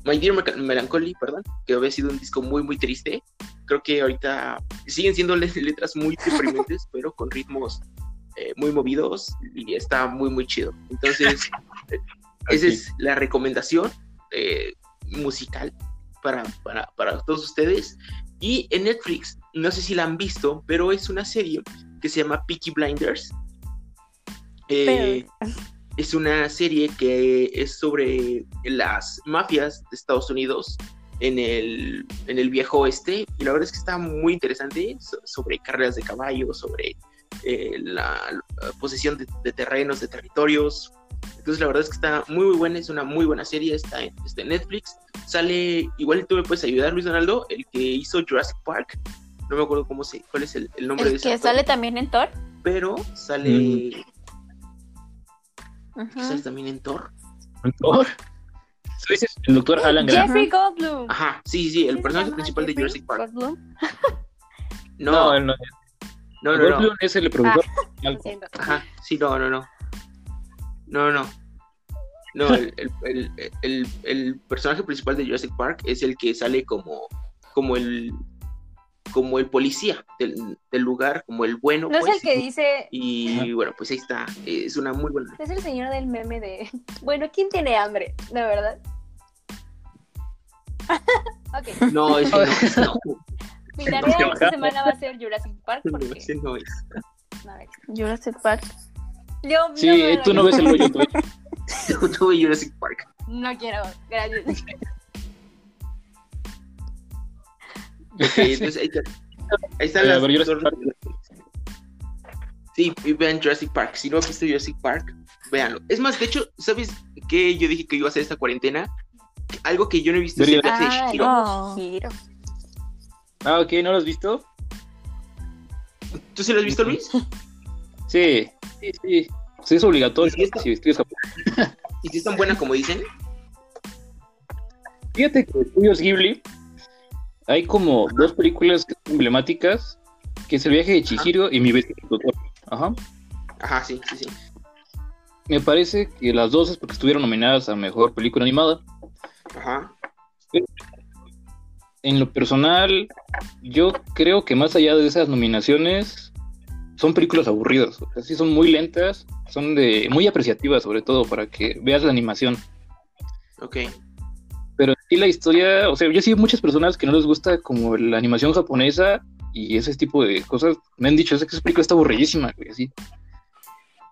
My Dear Melancholy, perdón, que había sido un disco muy, muy triste. Creo que ahorita siguen siendo le- letras muy deprimentes, pero con ritmos eh, muy movidos y está muy, muy chido. Entonces, eh, esa Ok. es la recomendación eh, musical para, para, para todos ustedes. Y en Netflix, no sé si la han visto, pero es una serie que se llama Peaky Blinders. Eh, es una serie que es sobre las mafias de Estados Unidos en el, en el viejo oeste. Y la verdad es que está muy interesante so- sobre carreras de caballos, sobre eh, la, la posesión de, de terrenos, de territorios. Entonces la verdad es que está muy muy buena, es una muy buena serie, está en, está en Netflix. Sale, igual tú me puedes ayudar, Luis Donaldo, el que hizo Jurassic Park. No me acuerdo cómo se, cuál es el, el nombre de El ese que actor, sale también en Thor. pero sale, Sale también en Thor. ¿Doctor? ¿Tú dices el doctor Alan Grant? Jeffrey Goldblum. Ajá, sí, sí, sí, el ¿Sí se personaje principal de Jurassic Park. Goldblum? No, No, no, no. Goldblum es el productor. Lo siento. Ajá, sí, no, no, no. No, no. No, el, el, el, el- el personaje principal de Jurassic Park es el que sale como, como el como el policía del, del lugar, como el bueno. No es pues, el que dice. Y Ajá. bueno, pues ahí está. Es una muy buena. Es el señor del meme de. Bueno, ¿quién tiene hambre? De verdad. ok. No, no, Mi tarea esta semana va a ser Jurassic Park no, porque. ese no es. A ver. Jurassic Park. Yo Sí, no, tú no ves el hoyo. tú- Yo tuve Jurassic Park. No quiero, gracias. Ok, entonces ahí, está- ahí están Eh, las ver, dos. Sí, y vean Jurassic Park. Si no has visto Jurassic Park, véanlo. Es más, de hecho, ¿sabes qué yo dije que iba a hacer esta cuarentena? Algo que yo no he visto es el Vería- viaje de Ah, no. Ah, ok, ¿no lo has visto? ¿Tú sí lo has visto, Luis? Sí, sí, sí. Sí, es obligatorio. ¿Y? Si. ¿Y si es tan buena como dicen? Fíjate que Estudios Ghibli hay como dos películas emblemáticas, que es El viaje de Chihiro y Mi vecino Totoro. Ajá. Ajá, sí, sí, sí. Me parece que las dos es porque estuvieron nominadas a Mejor Película Animada. Ajá. En lo personal, yo creo que más allá de esas nominaciones, son películas aburridas. O sea, sí son muy lentas, son de muy apreciativas sobre todo para que veas la animación. Ok. Pero sí la historia, o sea, yo sí muchas personas que no les gusta como la animación japonesa y ese tipo de cosas, me han dicho, es que esa película está aburridísima, güey, así.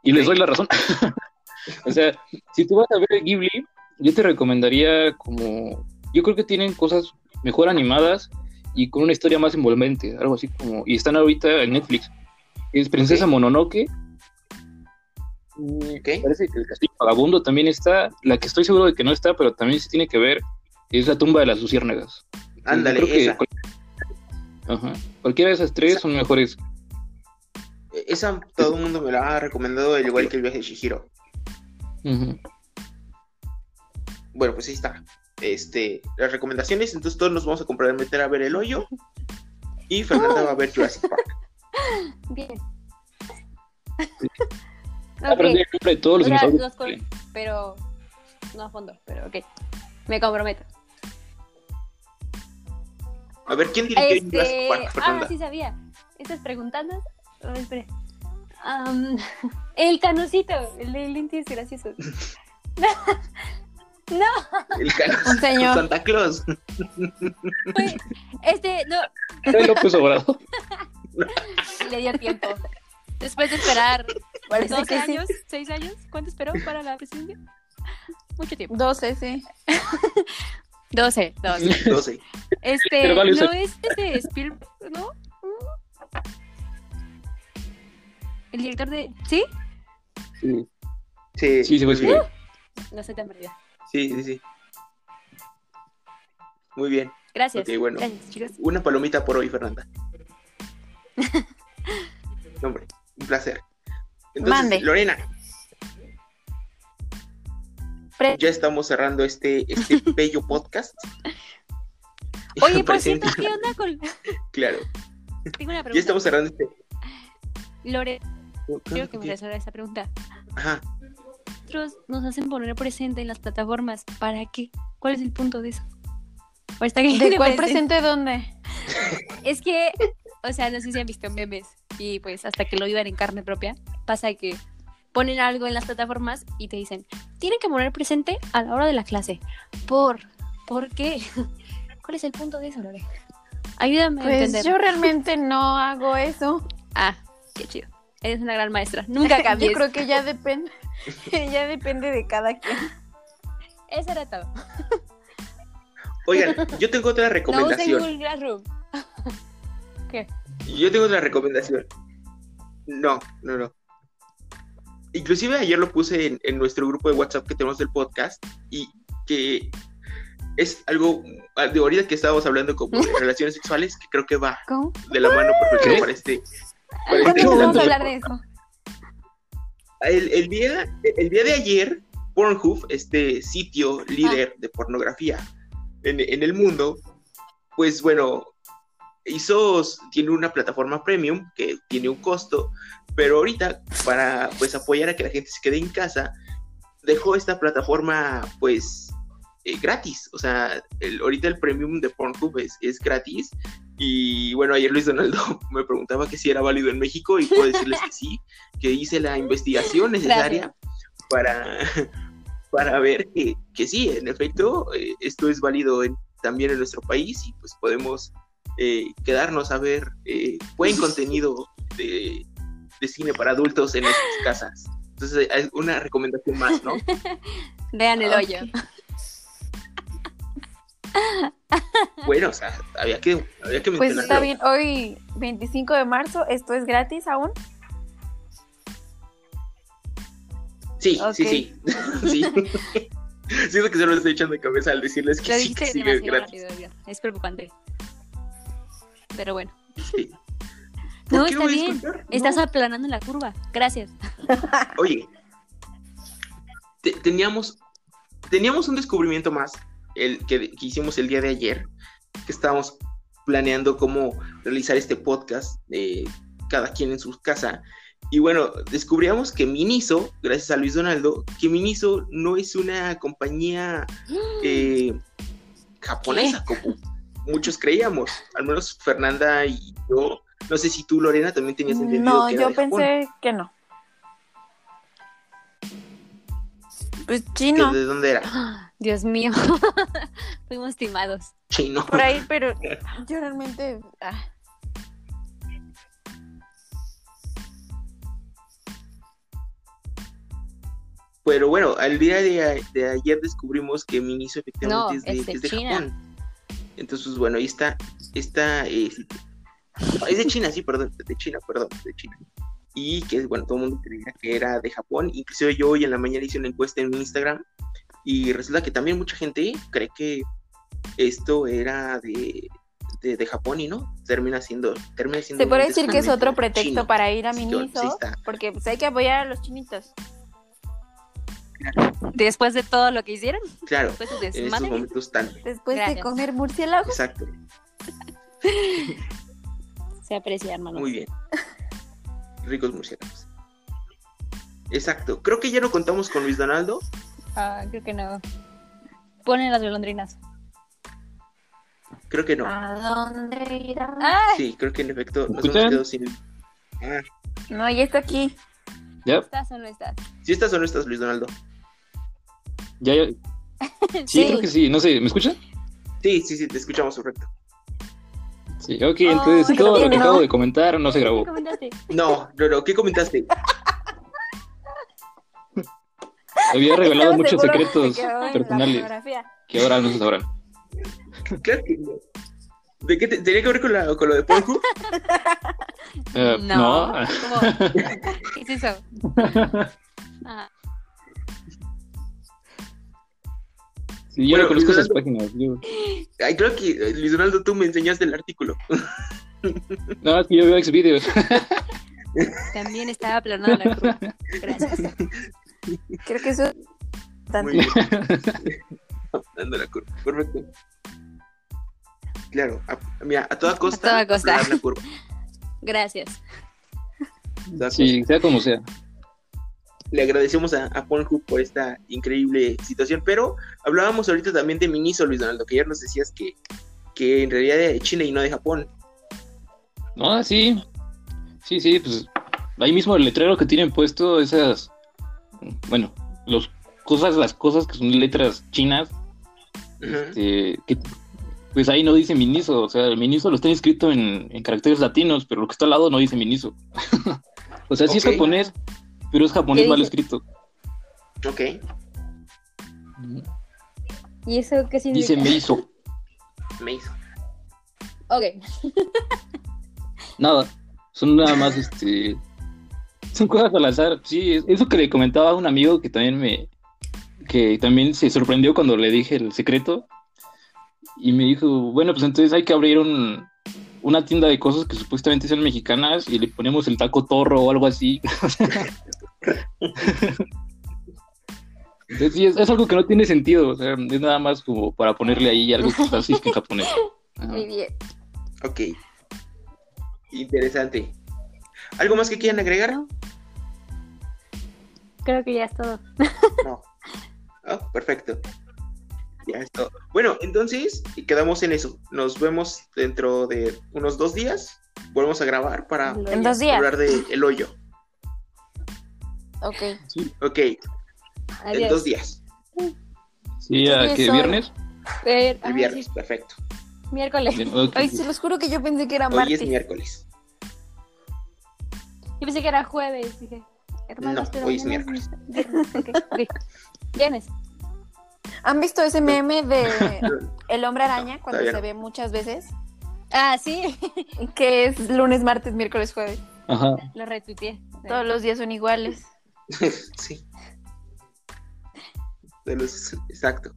Y les doy la razón. o sea, si tú vas a ver Ghibli, yo te recomendaría como, yo creo que tienen cosas mejor animadas y con una historia más envolvente, algo así como, y están ahorita en Netflix. Es Princesa Ok. Mononoke. Ok. Parece que el Castillo Vagabundo también está. La que estoy seguro de que no está, pero también se tiene que ver, es la tumba de las luciérnagas. Ándale, esa. cual- Ajá. Cualquiera de esas tres Esa- son mejores. Esa todo el mundo me la ha recomendado, al igual que el viaje de Shihiro. Bueno, pues ahí está. Este, las recomendaciones. Entonces todos nos vamos a comprar meter a ver el hoyo. Y Fernanda va a ver Jurassic Park. Bien. Ok, el nombre de todos los col- pero no a fondo, pero ok. Me comprometo. A ver, ¿quién dirigió Este... Jurassic Park, Ah, sí sabía. Estas preguntas. Oh. Am, el canucito, el de lentes graciosos. El canal Un señor. Santa Claus. Fue- este, no, Fue López Obrador. le dio tiempo. Después de esperar ¿12 que sí. años? ¿6 años? ¿Cuánto esperó para la presidencia? Mucho tiempo. 12, sí. 12, 12. 12. Este, Pero vale, no es este Spielberg, ¿no? El director de. ¿Sí? Sí, Sí, sí, sí, fue bien. No estoy tan perdida. Sí, sí, sí. Muy bien. Gracias. Ok, bueno. Gracias, chicos. Una palomita por hoy, Fernanda. Hombre, un placer. Entonces, Mande. Lorena, Pre- ya estamos cerrando este, este bello podcast. Oye, por cierto, Presenta- ¿qué onda con.? Claro, Tengo una ya pregunta. estamos cerrando este. Lore, quiero que me resuelva esa pregunta. Ajá. Nosotros nos hacen poner presente en las plataformas. ¿Para qué? ¿Cuál es el punto de eso? ¿O está que ¿De cuál presente dónde? Es que, o sea, no sé si han visto memes y pues hasta que lo vivan en carne propia, pasa que ponen algo en las plataformas y te dicen, tienen que poner presente a la hora de la clase. ¿Por? ¿Por qué? ¿Cuál es el punto de eso, Lore? Ayúdame a Pues entender. yo realmente no hago eso. Ah, qué chido. Eres una gran maestra. Nunca cambies. Yo creo que ya depende, ya depende de cada quien. Eso era todo. Oigan, yo tengo otra No usen recomendación. Google Classroom. ¿Qué? Yo tengo otra recomendación. No, no, no. Inclusive ayer lo puse en, en nuestro grupo de WhatsApp que tenemos del podcast y que es algo ah, de ahorita que estábamos hablando como de relaciones sexuales que creo que va ¿Cómo? de la mano perfecto para este, para este ¿Cuándo vamos a hablar de eso? El, el día, el día de ayer, Pornhub, este sitio líder de pornografía en, en el mundo, pues bueno, hizo, tiene una plataforma premium que tiene un costo, pero ahorita para pues apoyar a que la gente se quede en casa, dejó esta plataforma pues eh, gratis, o sea, el, ahorita el premium de Pornhub es, es gratis. Y bueno, ayer Luis Donaldo me preguntaba que si era válido en México y puedo decirles que sí, que hice la investigación necesaria para, para ver que, que sí, en efecto, eh, esto es válido en- también en nuestro país y pues podemos eh, quedarnos a ver eh, buen contenido de, de cine para adultos en nuestras casas. Entonces, es una recomendación más, ¿no? Vean el Ok. hoyo. Bueno, o sea, había que, había que Pues está bien, hoy 25 de marzo, esto es gratis aún. Sí, sí, sí. sí. Siento que se lo estoy echando de cabeza al decirles que Lo sí, que demasiado gratis. rápido. Es preocupante. Pero bueno. Sí. ¿Por No, está bien. No. Estás aplanando la curva. Gracias. Oye, te- teníamos, teníamos un descubrimiento más el que, que hicimos el día de ayer, que estábamos planeando cómo realizar este podcast, eh, cada quien en su casa. Y bueno, descubríamos que Miniso, gracias a Luis Donaldo, que Miniso no es una compañía eh, japonesa, como muchos creíamos. Al menos Fernanda y yo. No sé si tú, Lorena, también tenías entendido No, que era yo de Japón, pensé que no. Pues chino, ¿De dónde era? Dios mío. Fuimos timados. Chino. por ahí, pero yo realmente... ah, Pero bueno, al día de, de ayer descubrimos que Miniso efectivamente No, es de, es de es de China. Japón. Entonces, pues, bueno, ahí está, está eh, es de China, sí, perdón, de China, perdón, de China. Y que, bueno, todo el mundo creía que era de Japón. Inclusive yo hoy en la mañana hice una encuesta en mi Instagram y resulta que también mucha gente cree que esto era de, de, de Japón y no, termina siendo, termina siendo Se puede decir que es otro pretexto chino. para ir a Sí, sí Miniso, está. porque pues hay que apoyar a los chinitos. Después de todo lo que hicieron, Claro, después de en estos momentos tan, Después de comer murciélagos. exacto, Se aprecia, hermano. Muy bien. Ricos murciélagos. Exacto. Creo que ya no contamos con Luis Donaldo. Ah, creo que no. Ponen las golondrinas. Creo que no. ¿A dónde irá? ¡Ah! Sí, creo que en efecto nos hemos quedado sin. Ah, No, ya está aquí. Ya, ¿Estás o no estás? si estás o no estás, Luis Donaldo. ya, ya. Sí, creo que sí. No sé, ¿me escuchan? Sí, sí, sí, te escuchamos perfecto. Sí, ok, entonces todo lo que acabo de comentar no se ¿Qué grabó. comentaste? No, no, no. ¿Qué comentaste? Había revelado muchos secretos personales que ahora no se sabrán. claro que no. ¿De qué te- tenía que ver con, la, con lo de Pornhub? Eh, No. no. ¿Cómo? ¿Qué es eso? Ah, Sí, yo Bueno, no conozco Luis esas páginas. yo- Ay, creo que, eh, Luis Donaldo, tú me enseñaste el artículo. No, es que yo veo Xvideos. también estaba aplanada la curva. Gracias. Creo que eso es Muy bien. Dando la curva. Perfecto. Claro, a, mira, a toda costa. toda costa. la curva. Gracias. A toda Sí, sea como sea. le agradecemos a, a Pornhub por esta increíble situación, pero hablábamos ahorita también de Miniso, Luis Donaldo, que ayer nos decías que, que en realidad era de China y no de Japón. No, sí. Sí, sí, pues ahí mismo el letrero que tienen puesto, esas, bueno, los cosas, las cosas que son letras chinas, este, que pues ahí no dice Miniso, o sea, el Miniso lo está escrito en, en caracteres latinos, pero lo que está al lado no dice Miniso. o sea, sí es japonés, pero es japonés ¿Qué mal escrito. Ok, ¿Y eso qué significa? Dice Meiso. me hizo. Ok. Nada, son nada más, este, son cosas al azar. Sí, es- eso que le comentaba a un amigo que también me, que también se sorprendió cuando le dije el secreto y me dijo, bueno, pues entonces hay que abrir un, una tienda de cosas que supuestamente son mexicanas y le ponemos el taco torro o algo así. Entonces, sí, es, es algo que no tiene sentido, o sea, es nada más como para ponerle ahí algo que está así en japonés. Ajá. Muy bien. Ok. Interesante. ¿Algo más que quieran agregar? Creo que ya es todo. No. Ah, perfecto. Ya es todo. Bueno, entonces quedamos en eso. Nos vemos dentro de unos dos días. Volvemos a grabar para En dos días. hablar de El Hoyo. Ok. Ok, en dos días. Sí, ¿a Sí, qué viernes? El ah, viernes, sí, perfecto. Miércoles. Ay, se los juro que yo pensé que era Hoy martes. es miércoles. Yo pensé que era jueves. Dije, hermanos, No, pero hoy es miércoles. viernes. Ok, ok. Viernes. ¿Han visto ese meme de el hombre araña cuando se no. ve muchas veces? Ah, sí. Que es lunes, martes, miércoles, jueves. Ajá. Lo retuiteé. Todos los días son iguales. sí. De los- exacto.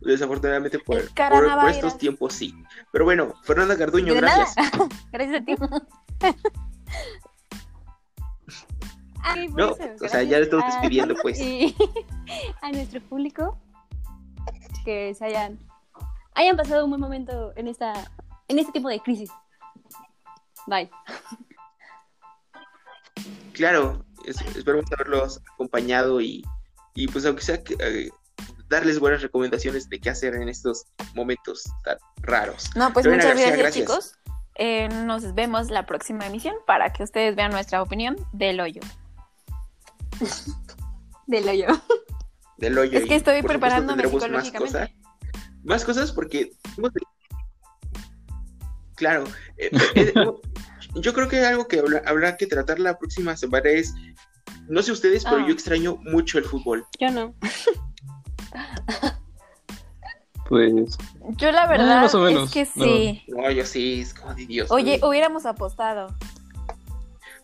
Desafortunadamente por, por- estos tiempos sí. Pero bueno, Fernanda Garduño, De gracias. nada. Gracias a ti. Ay, No, eso, o sea, ya le estamos despidiendo, pues. Y a nuestro público que se hayan hayan pasado un buen momento en esta en este tiempo de crisis. Bye. Claro, es- esperamos haberlos acompañado y, y pues aunque sea que, eh, darles buenas recomendaciones de qué hacer en estos momentos tan raros. No, pues Lorena muchas García, gracias, gracias. chicos. Eh, nos vemos la próxima emisión para que ustedes vean nuestra opinión del hoyo. Del hoyo. Del hoyo. Es que y, estoy preparándome tendremos más psicológicamente. cosas. Más cosas porque... Claro. eh, eh, eh, yo creo que algo que habla- habrá que tratar la próxima semana es... No sé ustedes, pero Ah. yo extraño mucho el fútbol. Yo no. Pues Yo la verdad más o menos, es que no. sí. No, yo sí, es como de Dios. Oye, ¿no? hubiéramos apostado.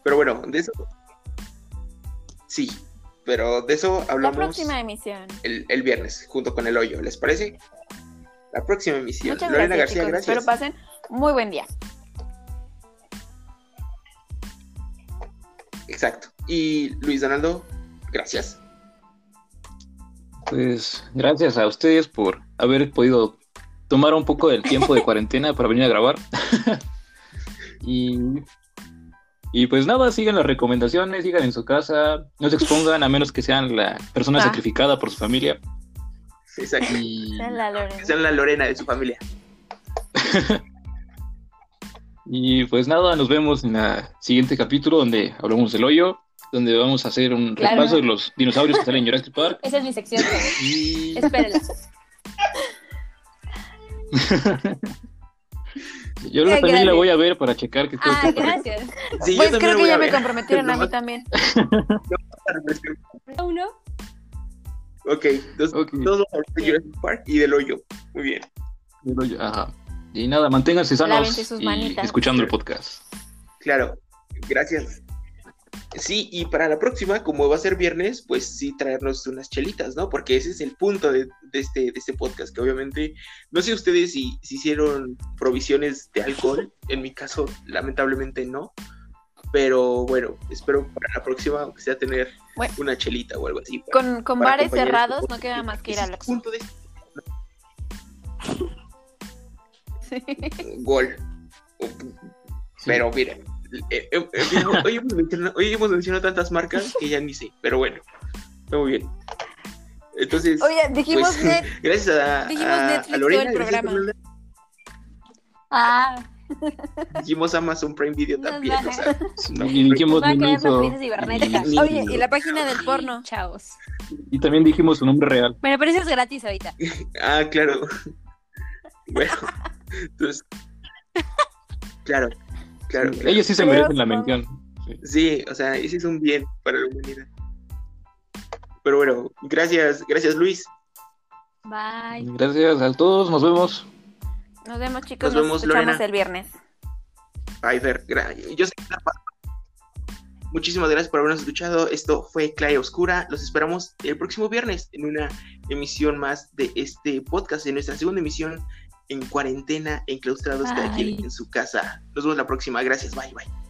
Pero bueno, de eso... Sí, pero de eso La hablamos próxima emisión. el, el viernes, junto con el hoyo. ¿Les parece? La próxima emisión. Muchas Lorena gracias, García, chicos. gracias. Espero pasen muy buen día. Exacto. Y Luis Donaldo, gracias. Pues gracias a ustedes por haber podido tomar un poco del tiempo de cuarentena para venir a grabar. y, y pues nada, sigan las recomendaciones, sigan en su casa, no se expongan a menos que sean la persona Ah. sacrificada por su familia. Exacto. Y, es la Lorena. Que sean la Lorena de su familia. y pues nada, nos vemos en el siguiente capítulo donde hablamos del hoyo, donde vamos a hacer un Claro. repaso de los dinosaurios que salen en Jurassic Park. Esa es mi sección. Y... Espérenla. Yo la- también la grande. voy a ver para checar que Ah, gracias. Sí, pues creo que ya me comprometieron a mí también. Uno. Ok, dos, Ok. dos vamos a hablar de Jurassic Park y del hoyo. Muy bien. Ajá. Y nada, manténganse sanos y escuchando el podcast. Claro, gracias. Sí, y para la próxima, como va a ser viernes, pues sí traernos unas chelitas, ¿no? Porque ese es el punto de, de este, de este podcast, que obviamente, no sé ustedes si, si hicieron provisiones de alcohol, en mi caso, lamentablemente no, pero bueno, espero para la próxima, aunque sea tener Bueno. una chelita o algo así. para- Con, con para bares cerrados este no queda más que ir es el punto de este gol. Pero miren, eh, eh, eh, hoy, hemos mencionado, hoy hemos mencionado tantas marcas que ya ni sé, pero bueno, está muy bien. Entonces, Oye, dijimos pues, net. gracias a, dijimos a- Netflix a Lorena, todo el gracias a programa. Lorena, Ah, dijimos Amazon Prime Video también, o sea, no, Y dijimos y- Oye, y la página del porno. Chavos. y también dijimos su nombre real. Bueno, pero eso es gratis ahorita. Ah, claro. Bueno, entonces, claro, claro. Ellos sí se Pero merecen la mención. Sí. Sí, o sea, ese es un bien para la humanidad. Pero bueno, gracias, gracias Luis. Bye. Gracias a todos, nos vemos. Nos vemos, chicos. Nos Nos, vemos, escuchamos Lorena. el viernes. Ay, Fer, yo sé que Muchísimas gracias por habernos escuchado. Esto fue Clay Oscura. Los esperamos el próximo viernes en una emisión más de este podcast, en nuestra segunda emisión en cuarentena, enclaustrados cada quien en su casa. Nos vemos la próxima. Gracias. Bye, bye.